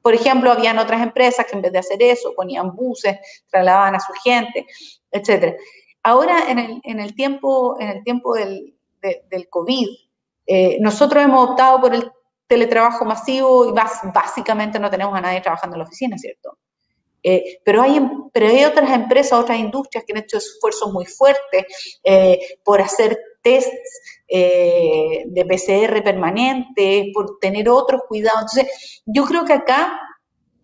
Por ejemplo, habían otras empresas que en vez de hacer eso ponían buses, trasladaban a su gente, etc. Ahora, en el, en el tiempo, en el tiempo del, del COVID. Eh, nosotros hemos optado por el teletrabajo masivo y básicamente no tenemos a nadie trabajando en la oficina, ¿cierto? Eh, pero, hay, em, pero hay otras empresas, otras industrias que han hecho esfuerzos muy fuertes eh, por hacer tests de PCR permanente, por tener otros cuidados. Entonces, yo creo que acá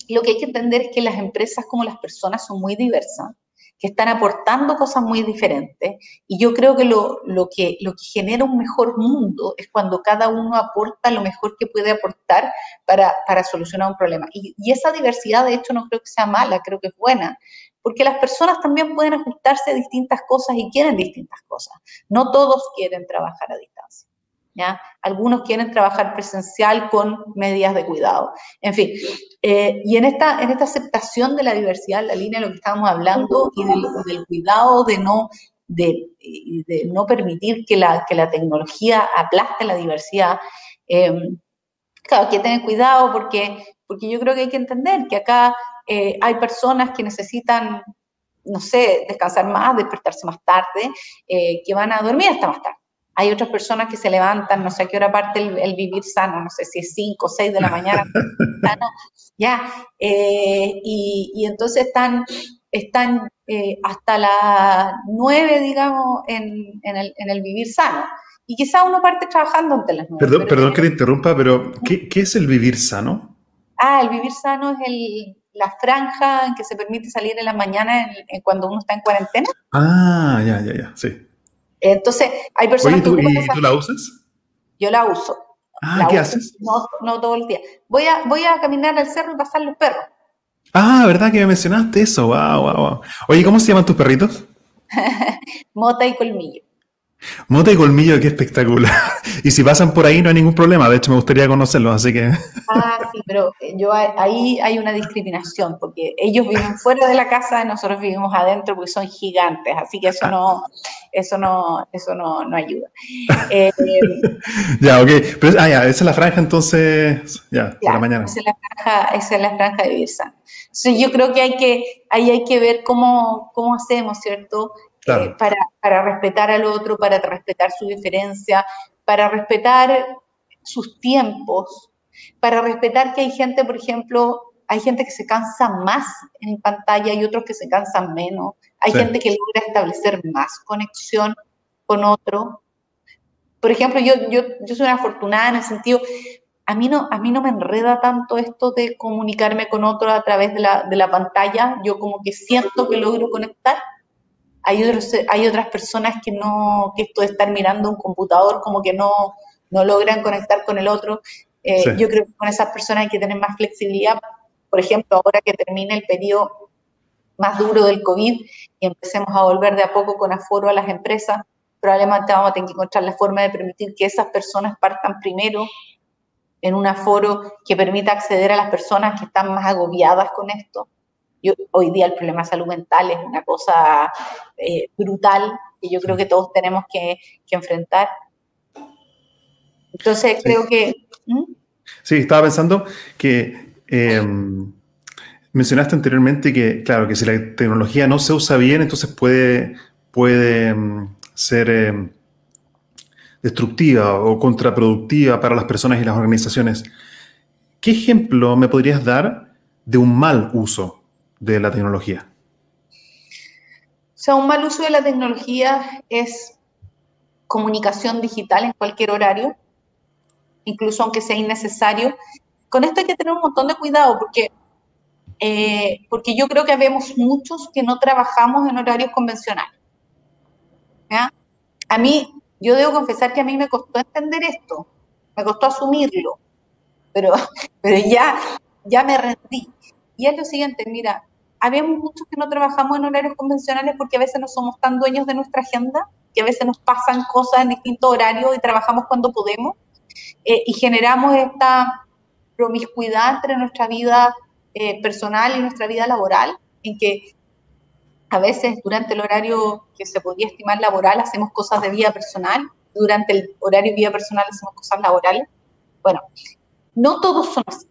lo que hay que entender es que las empresas como las personas son muy diversas que están aportando cosas muy diferentes. Y yo creo que lo, que lo que genera un mejor mundo es cuando cada uno aporta lo mejor que puede aportar para, solucionar un problema. Y, y, esa diversidad, de hecho, no creo que sea mala, creo que es buena, porque las personas también pueden ajustarse a distintas cosas y quieren distintas cosas. No todos quieren trabajar a distancia. Algunos quieren trabajar presencial con medidas de cuidado. En fin, eh, y en esta, aceptación de la diversidad, la línea de lo que estábamos hablando y del, cuidado de no, permitir que la, que la tecnología aplaste la diversidad, eh, claro, hay que tener cuidado porque, porque yo creo que hay que entender que acá eh, hay personas que necesitan no sé, descansar más, despertarse más tarde, que van a dormir hasta más tarde. Hay otras personas que se levantan, no sé a qué hora parte el, vivir sano, no sé si es 5 o 6 de la mañana, ya, eh, y, entonces están, están eh, hasta las 9, digamos, en, el, vivir sano. Y quizá uno parte trabajando ante las 9. Perdón, perdón que te interrumpa, pero ¿qué, es el vivir sano? Ah, el vivir sano es el, la franja en que se permite salir en la mañana cuando uno está en cuarentena. Ah, ya, ya, ya, sí. Entonces, hay personas ¿tú, ¿y tú la usas? Yo la uso. Ah, ¿qué haces? No, no todo el día. Voy a, voy a caminar al cerro y pasar los perros. Ah, ¿verdad que me mencionaste eso? Wow, wow, wow. Oye, ¿cómo se llaman tus perritos? Mota y Colmillo. Mota y colmillo, qué espectacular. Y si pasan por ahí no hay ningún problema. De hecho, me gustaría conocerlos, así que. Ah, sí, pero yo ahí hay una discriminación, porque ellos viven fuera de la casa y nosotros vivimos adentro porque son gigantes. Así que eso no, eso no, eso no, no ayuda. Eh, ya, ok. Pero, ah, ya, esa es la franja entonces, ya, por la mañana. Esa es la franja, esa es la franja de vivir Entonces, yo creo que hay que, ahí hay que ver cómo, cómo hacemos, ¿cierto? Eh, para, para respetar al otro, para respetar su diferencia, para respetar sus tiempos, para respetar que hay gente, por ejemplo, hay gente que se cansa más en pantalla y otros que se cansan menos. Hay gente que logra establecer más conexión con otro. Por ejemplo, yo, yo, yo soy una afortunada en el sentido, a mí, no, a mí no me enreda tanto esto de comunicarme con otro a través de la, de la pantalla. Yo como que siento que logro conectar. Hay, otros, hay otras personas que no, que esto de estar mirando un computador como que no, no logran conectar con el otro. Eh, yo creo que con esas personas hay que tener más flexibilidad. Por ejemplo, ahora que termine el periodo más duro del COVID y empecemos a volver de a poco con aforo a las empresas, probablemente vamos a tener que encontrar la forma de permitir que esas personas partan primero en un aforo que permita acceder a las personas que están más agobiadas con esto. Yo, hoy día el problema de salud mental es una cosa eh, brutal que yo creo que todos tenemos que, enfrentar. Entonces creo que... ¿Mm? Sí, estaba pensando que em, mencionaste anteriormente que, claro, que si la tecnología no se usa bien, entonces puede, puede em, ser em, destructiva o contraproductiva para las personas y las organizaciones. ¿Qué ejemplo me podrías dar de un mal uso de la tecnología? O sea, un mal uso de la tecnología es comunicación digital en cualquier horario, incluso aunque sea innecesario. Con esto hay que tener un montón de cuidado porque, eh, porque yo creo que vemos muchos que no trabajamos en horarios convencionales. A mí yo debo confesar que a mí me costó entender esto, me costó asumirlo, pero, pero ya, ya me rendí. Y es lo siguiente, mira, habemos muchos que no trabajamos en horarios convencionales porque a veces no somos tan dueños de nuestra agenda, que a veces nos pasan cosas en distintos horarios y trabajamos cuando podemos, eh, y generamos esta promiscuidad entre nuestra vida eh, personal y nuestra vida laboral, en que a veces durante el horario que se podía estimar laboral hacemos cosas de vida personal, durante el horario de vida personal hacemos cosas laborales. Bueno, no todos son así.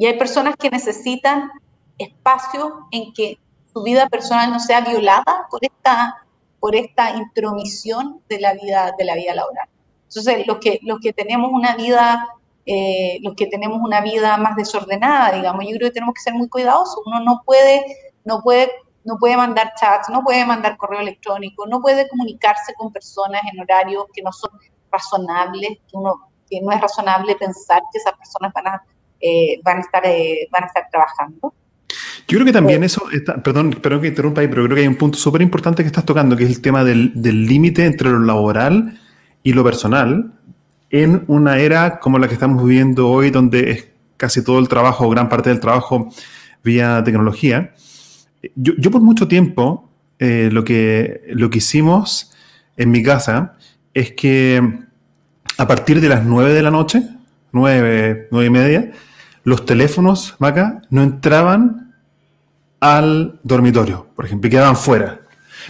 Y hay personas que necesitan espacio en que su vida personal no sea violada por esta, por esta intromisión de la vida, de la vida laboral. Entonces, los que, los que tenemos una vida, eh, los que tenemos una vida más desordenada, digamos, yo creo que tenemos que ser muy cuidadosos. Uno no puede, no puede no puede mandar chats, no puede mandar correo electrónico, no puede comunicarse con personas en horarios que no son razonables, que, uno, que no es razonable pensar que esas personas van a, eh, van a, estar, eh, van a estar trabajando. Yo creo que también eso, perdón, perdón que interrumpa ahí, pero creo que hay un punto súper importante que estás tocando, que es el tema del límite entre lo laboral y lo personal, en una era como la que estamos viviendo hoy, donde es casi todo el trabajo, gran parte del trabajo vía tecnología. Yo, por mucho tiempo eh, lo, que, lo que hicimos en mi casa es que a partir de las 9 de la noche, 9, 9 y media, los teléfonos, Maca, no entraban al dormitorio, por ejemplo, y quedaban fuera.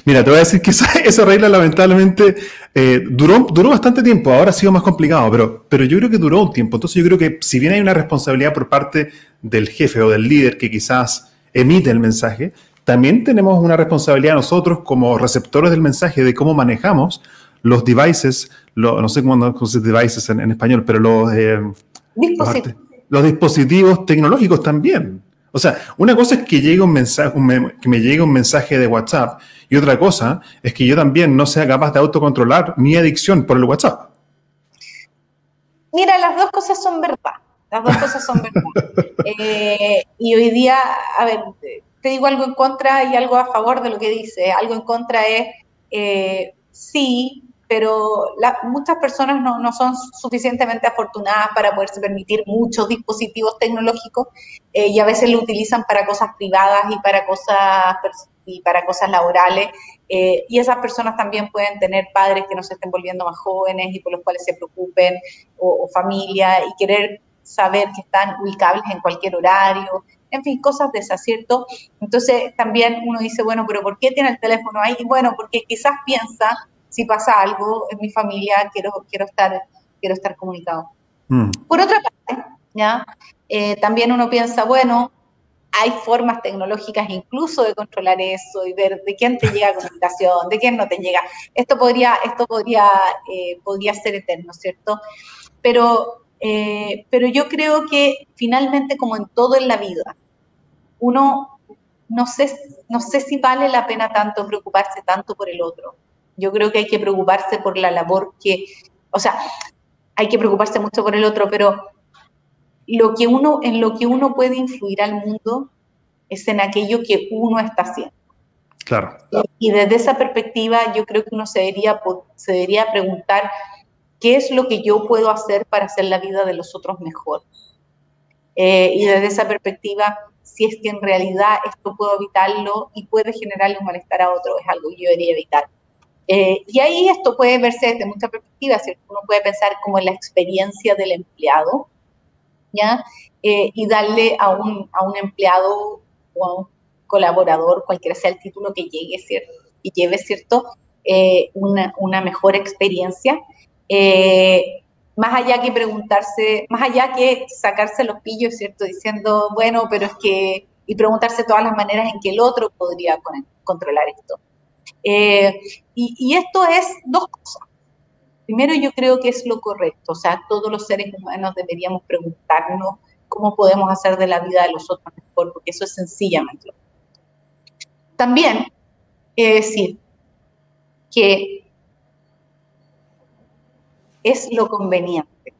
Mira, te voy a decir que esa, regla lamentablemente eh, duró, duró bastante tiempo, ahora ha sido más complicado, pero, pero yo creo que duró un tiempo. Entonces yo creo que si bien hay una responsabilidad por parte del jefe o del líder que quizás emite el mensaje, también tenemos una responsabilidad nosotros como receptores del mensaje de cómo manejamos los devices, no sé cómo se devices en, español, pero los, eh, los, dispositivos tecnológicos también. O sea, una cosa es que, llegue un mensaje, que me llegue un mensaje de WhatsApp y otra cosa es que yo también no sea capaz de autocontrolar mi adicción por el WhatsApp. Mira, las dos cosas son verdad. Las dos cosas son verdad. Eh, y hoy día, a ver, te digo algo en contra y algo a favor de lo que dice. Algo en contra es, eh, sí, pero muchas personas no, no, son suficientemente afortunadas para poderse permitir muchos dispositivos tecnológicos eh, y a veces lo utilizan para cosas privadas y para cosas, y para cosas laborales. y esas personas también pueden tener padres que no se estén volviendo más jóvenes y por los cuales se preocupen, o, o familia, y querer saber que están ubicables en cualquier horario, en fin, cosas de desacierto. Entonces también uno dice, bueno, pero ¿por qué tiene el teléfono ahí? Bueno, porque quizás piensa, si pasa algo en mi familia, quiero, quiero, estar, quiero estar comunicado. Mm. Por otra parte, ¿ya? Eh, también uno piensa, bueno, hay formas tecnológicas incluso de controlar eso y ver de quién te llega comunicación, de quién no te llega. Esto podría, esto podría, eh, podría ser eterno, ¿cierto? Pero, eh, pero yo creo que finalmente, como en todo en la vida, uno no sé, no sé si vale la pena tanto preocuparse tanto por el otro. Yo creo que hay que preocuparse por la labor que, o sea, hay que preocuparse mucho por el otro, pero lo que uno, en lo que uno puede influir al mundo es en aquello que uno está haciendo. Claro. Y, desde esa perspectiva yo creo que uno se debería, se debería preguntar qué es lo que yo puedo hacer para hacer la vida de los otros mejor. Eh, y desde esa perspectiva, si es que en realidad esto puedo evitarlo y puede generarle un malestar a otro, es algo que yo debería evitar. Eh, y ahí esto puede verse desde muchas perspectivas, uno puede pensar como en la experiencia del empleado, ¿ya? Eh, y darle a un, a un empleado o a un colaborador, cualquiera sea el título que llegue, ¿cierto? Y lleve, ¿cierto? Eh, una, una, mejor experiencia. Más allá que preguntarse, más allá que sacarse los pillos, ¿cierto? Diciendo, bueno, pero es que, y preguntarse todas las maneras en que el otro podría controlar esto. Y, y, esto es dos cosas. Primero, yo creo que es lo correcto, o sea, todos los seres humanos deberíamos preguntarnos cómo podemos hacer de la vida de los otros mejor, porque eso es sencillamente lo También, es decir, que es lo conveniente,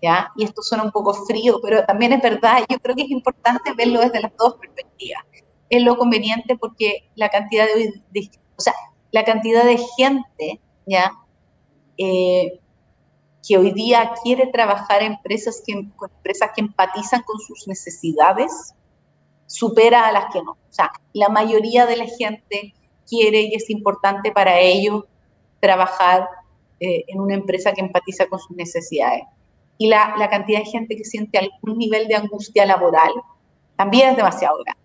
¿ya? Y esto suena un poco frío, pero también es verdad, yo creo que es importante verlo desde las dos perspectivas. Es lo conveniente porque la cantidad de, de o sea, la cantidad de gente, ¿ya? Eh, que hoy día quiere trabajar en empresas que, empresas que empatizan con sus necesidades, supera a las que no. O sea, la mayoría de la gente quiere y es importante para ellos trabajar eh, en una empresa que empatiza con sus necesidades. Y la, la, cantidad de gente que siente algún nivel de angustia laboral también es demasiado grande.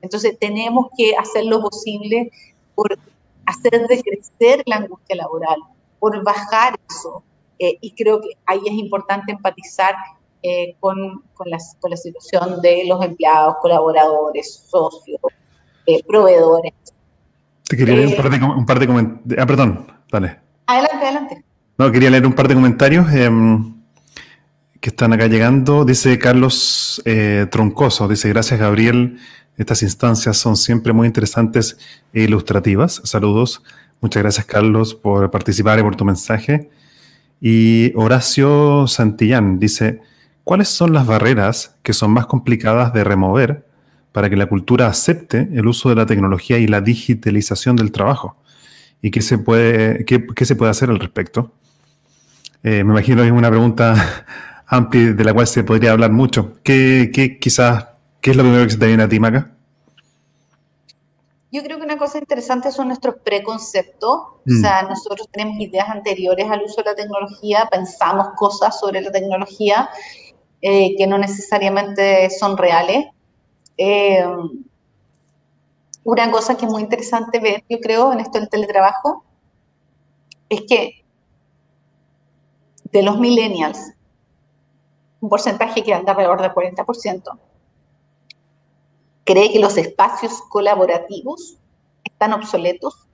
Entonces tenemos que hacer lo posible por hacer decrecer la angustia laboral, por bajar eso. Eh, y creo que ahí es importante empatizar eh, con, con, la, con, la, situación de los empleados, colaboradores, socios, eh, proveedores. Te quería leer un par de, un par de comentarios. Ah, perdón, dale. Adelante, adelante. No, quería leer un par de comentarios em, que están acá llegando. Dice Carlos Troncoso, dice, gracias Gabriel, estas instancias son siempre muy interesantes e ilustrativas. Saludos. Muchas gracias, Carlos, por participar y por tu mensaje. Y Horacio Santillán dice, ¿cuáles son las barreras que son más complicadas de remover para que la cultura acepte el uso de la tecnología y la digitalización del trabajo? ¿Y qué se puede, qué, se puede hacer al respecto? Eh, me imagino que es una pregunta amplia de la cual se podría hablar mucho. ¿Qué, qué quizás, qué es lo primero que se te viene a ti, Maca? Yo creo que una cosa interesante son nuestros preconceptos. O mm. sea, nosotros tenemos ideas anteriores al uso de la tecnología, pensamos cosas sobre la tecnología eh, que no necesariamente son reales. Eh, una cosa que es muy interesante ver, yo creo, en esto del teletrabajo, es que de los millennials, un porcentaje que anda alrededor del 40%, cree que los espacios colaborativos están obsoletos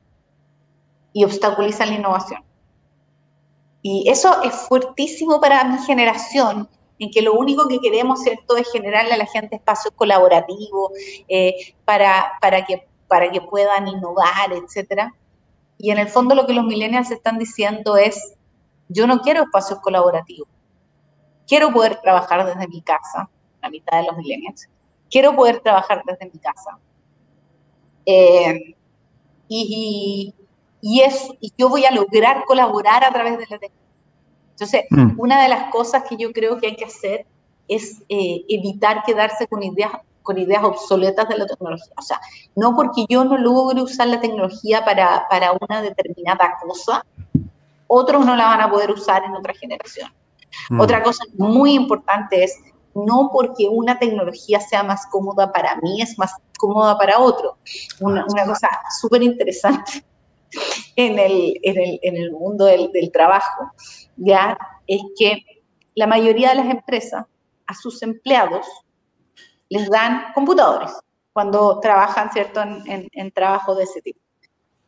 y obstaculizan la innovación. Y eso es fuertísimo para mi generación, en que lo único que queremos, ¿cierto?, es generarle a la gente espacios colaborativos eh, para, para, que, para que puedan innovar, etc. Y en el fondo lo que los millennials están diciendo es, yo no quiero espacios colaborativos, quiero poder trabajar desde mi casa, la mitad de los millennials, quiero poder trabajar desde mi casa. Eh, y, y, y yo voy a lograr colaborar a través de la tecnología. Entonces, mm. una de las cosas que yo creo que hay que hacer es eh, evitar quedarse con ideas, con ideas obsoletas de la tecnología. O sea, no porque yo no logre usar la tecnología para, para una determinada cosa, otros no la van a poder usar en otra generación. Mm. Otra cosa muy importante es no porque una tecnología sea más cómoda para mí, es más cómoda para otro. Una, cosa súper interesante en el, en el, mundo del, trabajo, ya es que la mayoría de las empresas a sus empleados les dan computadores cuando trabajan, ¿cierto?, en, trabajo de ese tipo.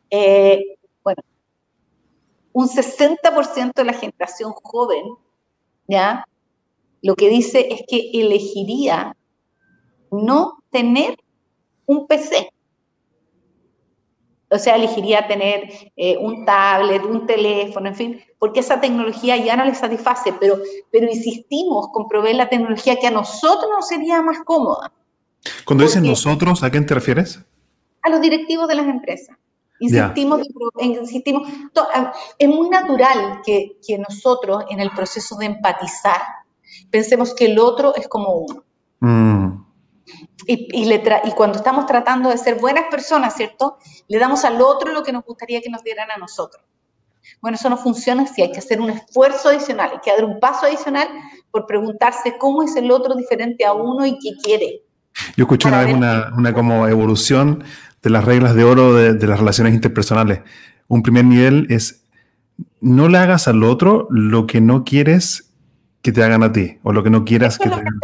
Eh, bueno, un 60% de la generación joven, ¿ya? Lo que dice es que elegiría no tener un PC. O sea, elegiría tener eh, un tablet, un teléfono, en fin, porque esa tecnología ya no le satisface, pero, pero insistimos con proveer la tecnología que a nosotros nos sería más cómoda. Cuando dicen nosotros, ¿a quién te refieres? A los directivos de las empresas. Insistimos, insistimos. Es muy natural que, que nosotros, en el proceso de empatizar, pensemos que el otro es como uno. Mm. Y, y, y, cuando estamos tratando de ser buenas personas, ¿cierto? Le damos al otro lo que nos gustaría que nos dieran a nosotros. Bueno, eso no funciona si hay que hacer un esfuerzo adicional, hay que dar un paso adicional por preguntarse cómo es el otro diferente a uno y qué quiere. Yo escuché una vez una, una, como evolución de las reglas de oro de, de las relaciones interpersonales. Un primer nivel es no le hagas al otro lo que no quieres que te hagan a ti o lo que no quieras que te hagan.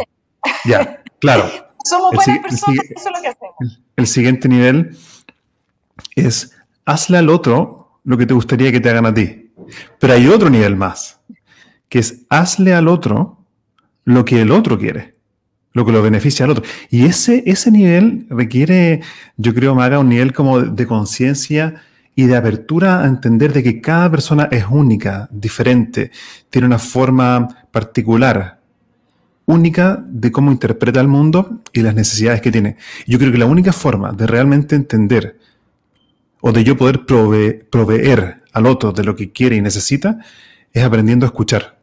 Ya, claro. Somos buenas personas, eso es lo que hacemos. El, siguiente nivel es hazle al otro lo que te gustaría que te hagan a ti. Pero hay otro nivel más, que es hazle al otro lo que el otro quiere, lo que lo beneficia al otro. Y ese, ese nivel requiere, yo creo, Maga, un nivel como de conciencia y de apertura a entender de que cada persona es única, diferente, tiene una forma particular, única de cómo interpreta el mundo y las necesidades que tiene. Yo creo que la única forma de realmente entender o de yo poder proveer al otro de lo que quiere y necesita es aprendiendo a escuchar.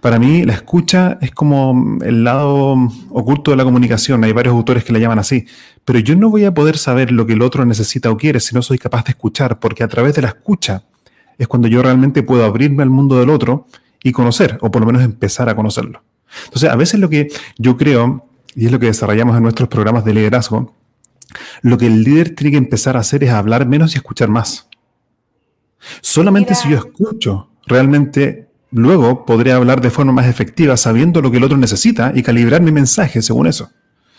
Para mí la escucha es como el lado oculto de la comunicación, hay varios autores que la llaman así, pero yo no voy a poder saber lo que el otro necesita o quiere si no soy capaz de escuchar, porque a través de la escucha es cuando yo realmente puedo abrirme al mundo del otro y conocer, o por lo menos empezar a conocerlo. Entonces, a veces lo que yo creo, y es lo que desarrollamos en nuestros programas de liderazgo, lo que el líder tiene que empezar a hacer es hablar menos y escuchar más. Solamente si yo escucho, realmente Luego podré hablar de forma más efectiva sabiendo lo que el otro necesita y calibrar mi mensaje según eso.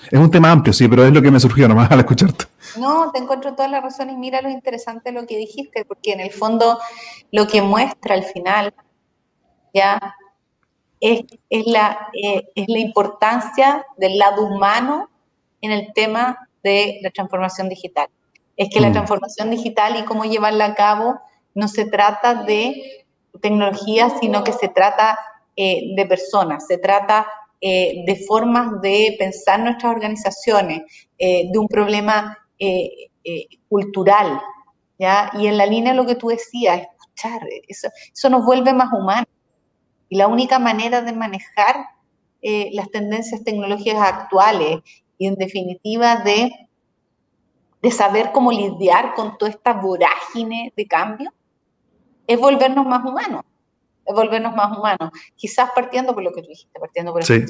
Es un tema amplio, sí, pero es lo que me surgió nomás al escucharte. No, te encuentro toda la razón y mira lo interesante de lo que dijiste, porque en el fondo lo que muestra al final ya es, la, eh, es la importancia del lado humano en el tema de la transformación digital. Es que la mm. transformación digital y cómo llevarla a cabo no se trata de tecnología, sino que se trata eh, de personas, se trata eh, de formas de pensar nuestras organizaciones, eh, de un problema cultural, ¿ya? Y en la línea de lo que tú decías, escuchar, eso, eso nos vuelve más humanos. Y la única manera de manejar las tendencias tecnológicas actuales y en definitiva de, de saber cómo lidiar con toda esta vorágine de cambio, es volvernos más humanos, es volvernos más humanos. Quizás partiendo por lo que tú dijiste, partiendo por Sí.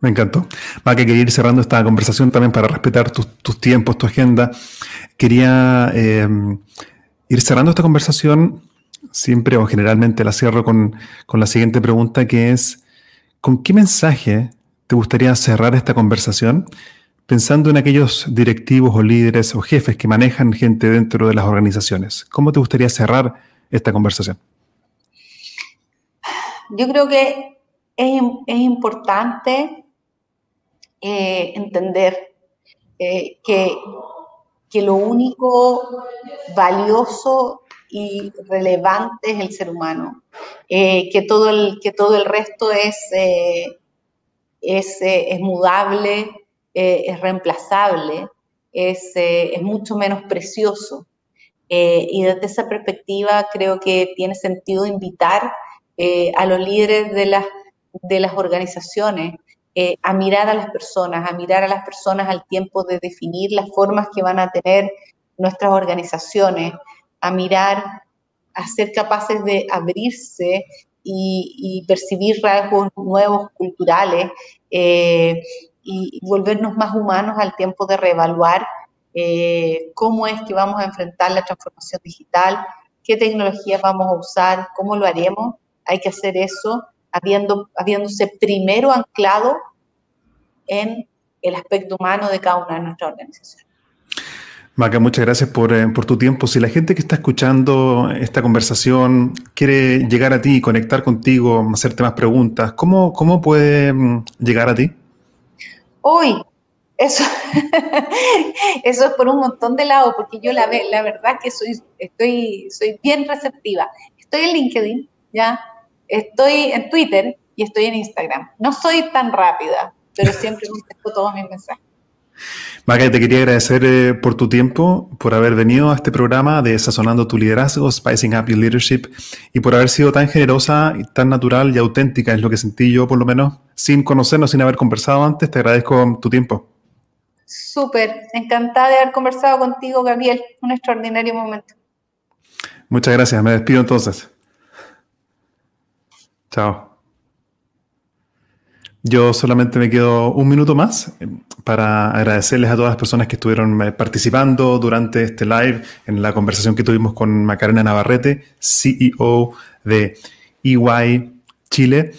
Me encantó. Va que quería ir cerrando esta conversación también para respetar tus, tiempos, tu agenda. Quería em, ir cerrando esta conversación, siempre o generalmente la cierro con, con la siguiente pregunta, que es, ¿con qué mensaje te gustaría cerrar esta conversación? Pensando en aquellos directivos o líderes o jefes que manejan gente dentro de las organizaciones, ¿cómo te gustaría cerrar esta conversación? Yo creo que es, importante eh, entender eh, que, que lo único valioso y relevante es el ser humano, eh, que, todo el, que todo el resto es, es, es, mudable, es reemplazable, es, es, mucho menos precioso. Eh, y desde esa perspectiva creo que tiene sentido invitar eh, a los líderes de las, de las organizaciones eh, a mirar a las personas, a mirar a las personas al tiempo de definir las formas que van a tener nuestras organizaciones, a mirar, a ser capaces de abrirse y, percibir rasgos nuevos culturales y volvernos más humanos al tiempo de reevaluar eh, cómo es que vamos a enfrentar la transformación digital, qué tecnologías vamos a usar, cómo lo haremos. Hay que hacer eso habiendo, habiéndose primero anclado en el aspecto humano de cada una de nuestras organizaciones. Maca, muchas gracias por, eh, por, tu tiempo. Si la gente que está escuchando esta conversación quiere llegar a ti, conectar contigo, hacerte más preguntas, ¿cómo, cómo puede mm, llegar a ti? Hoy, eso, es por un montón de lados, porque yo la, la verdad que soy, estoy, soy bien receptiva. Estoy en LinkedIn, ¿ya? Estoy en Twitter y estoy en Instagram. No soy tan rápida, pero siempre contesto todos mis mensajes. Maga, te quería agradecer eh, por tu tiempo, por haber venido a este programa de Sazonando tu Liderazgo, Spicing Up Your Leadership, y por haber sido tan generosa, y tan natural y auténtica, es lo que sentí yo, por lo menos, sin conocernos, sin haber conversado antes. Te agradezco tu tiempo. Súper, encantada de haber conversado contigo, Gabriel. Un extraordinario momento. Muchas gracias, me despido entonces. Chao. Yo solamente me quedo un minuto más eh, para agradecerles a todas las personas que estuvieron eh, participando durante este live en la conversación que tuvimos con Macarena Navarrete, CEO de EY Chile.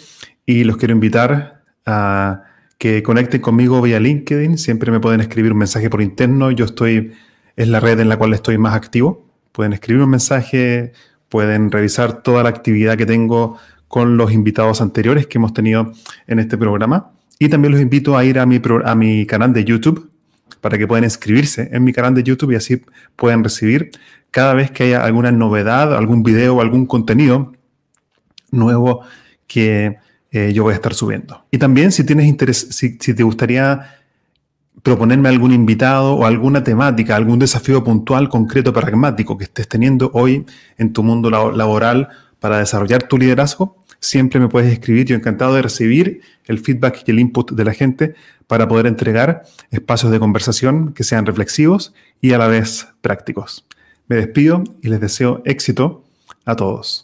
Y los quiero invitar a que conecten conmigo vía LinkedIn. Siempre me pueden escribir un mensaje por interno. Yo estoy, es la red en la cual estoy más activo. Pueden escribir un mensaje, pueden revisar toda la actividad que tengo con los invitados anteriores que hemos tenido en este programa. Y también los invito a ir a mi, a mi canal de YouTube para que puedan inscribirse en mi canal de YouTube y así pueden recibir cada vez que haya alguna novedad, algún video algún contenido nuevo que eh, yo voy a estar subiendo. Y también si tienes interés, si, si te gustaría proponerme algún invitado o alguna temática, algún desafío puntual, concreto, pragmático que estés teniendo hoy en tu mundo laboral para desarrollar tu liderazgo, siempre me puedes escribir. Yo encantado de recibir el feedback y el input de la gente para poder entregar espacios de conversación que sean reflexivos y a la vez prácticos. Me despido y les deseo éxito a todos.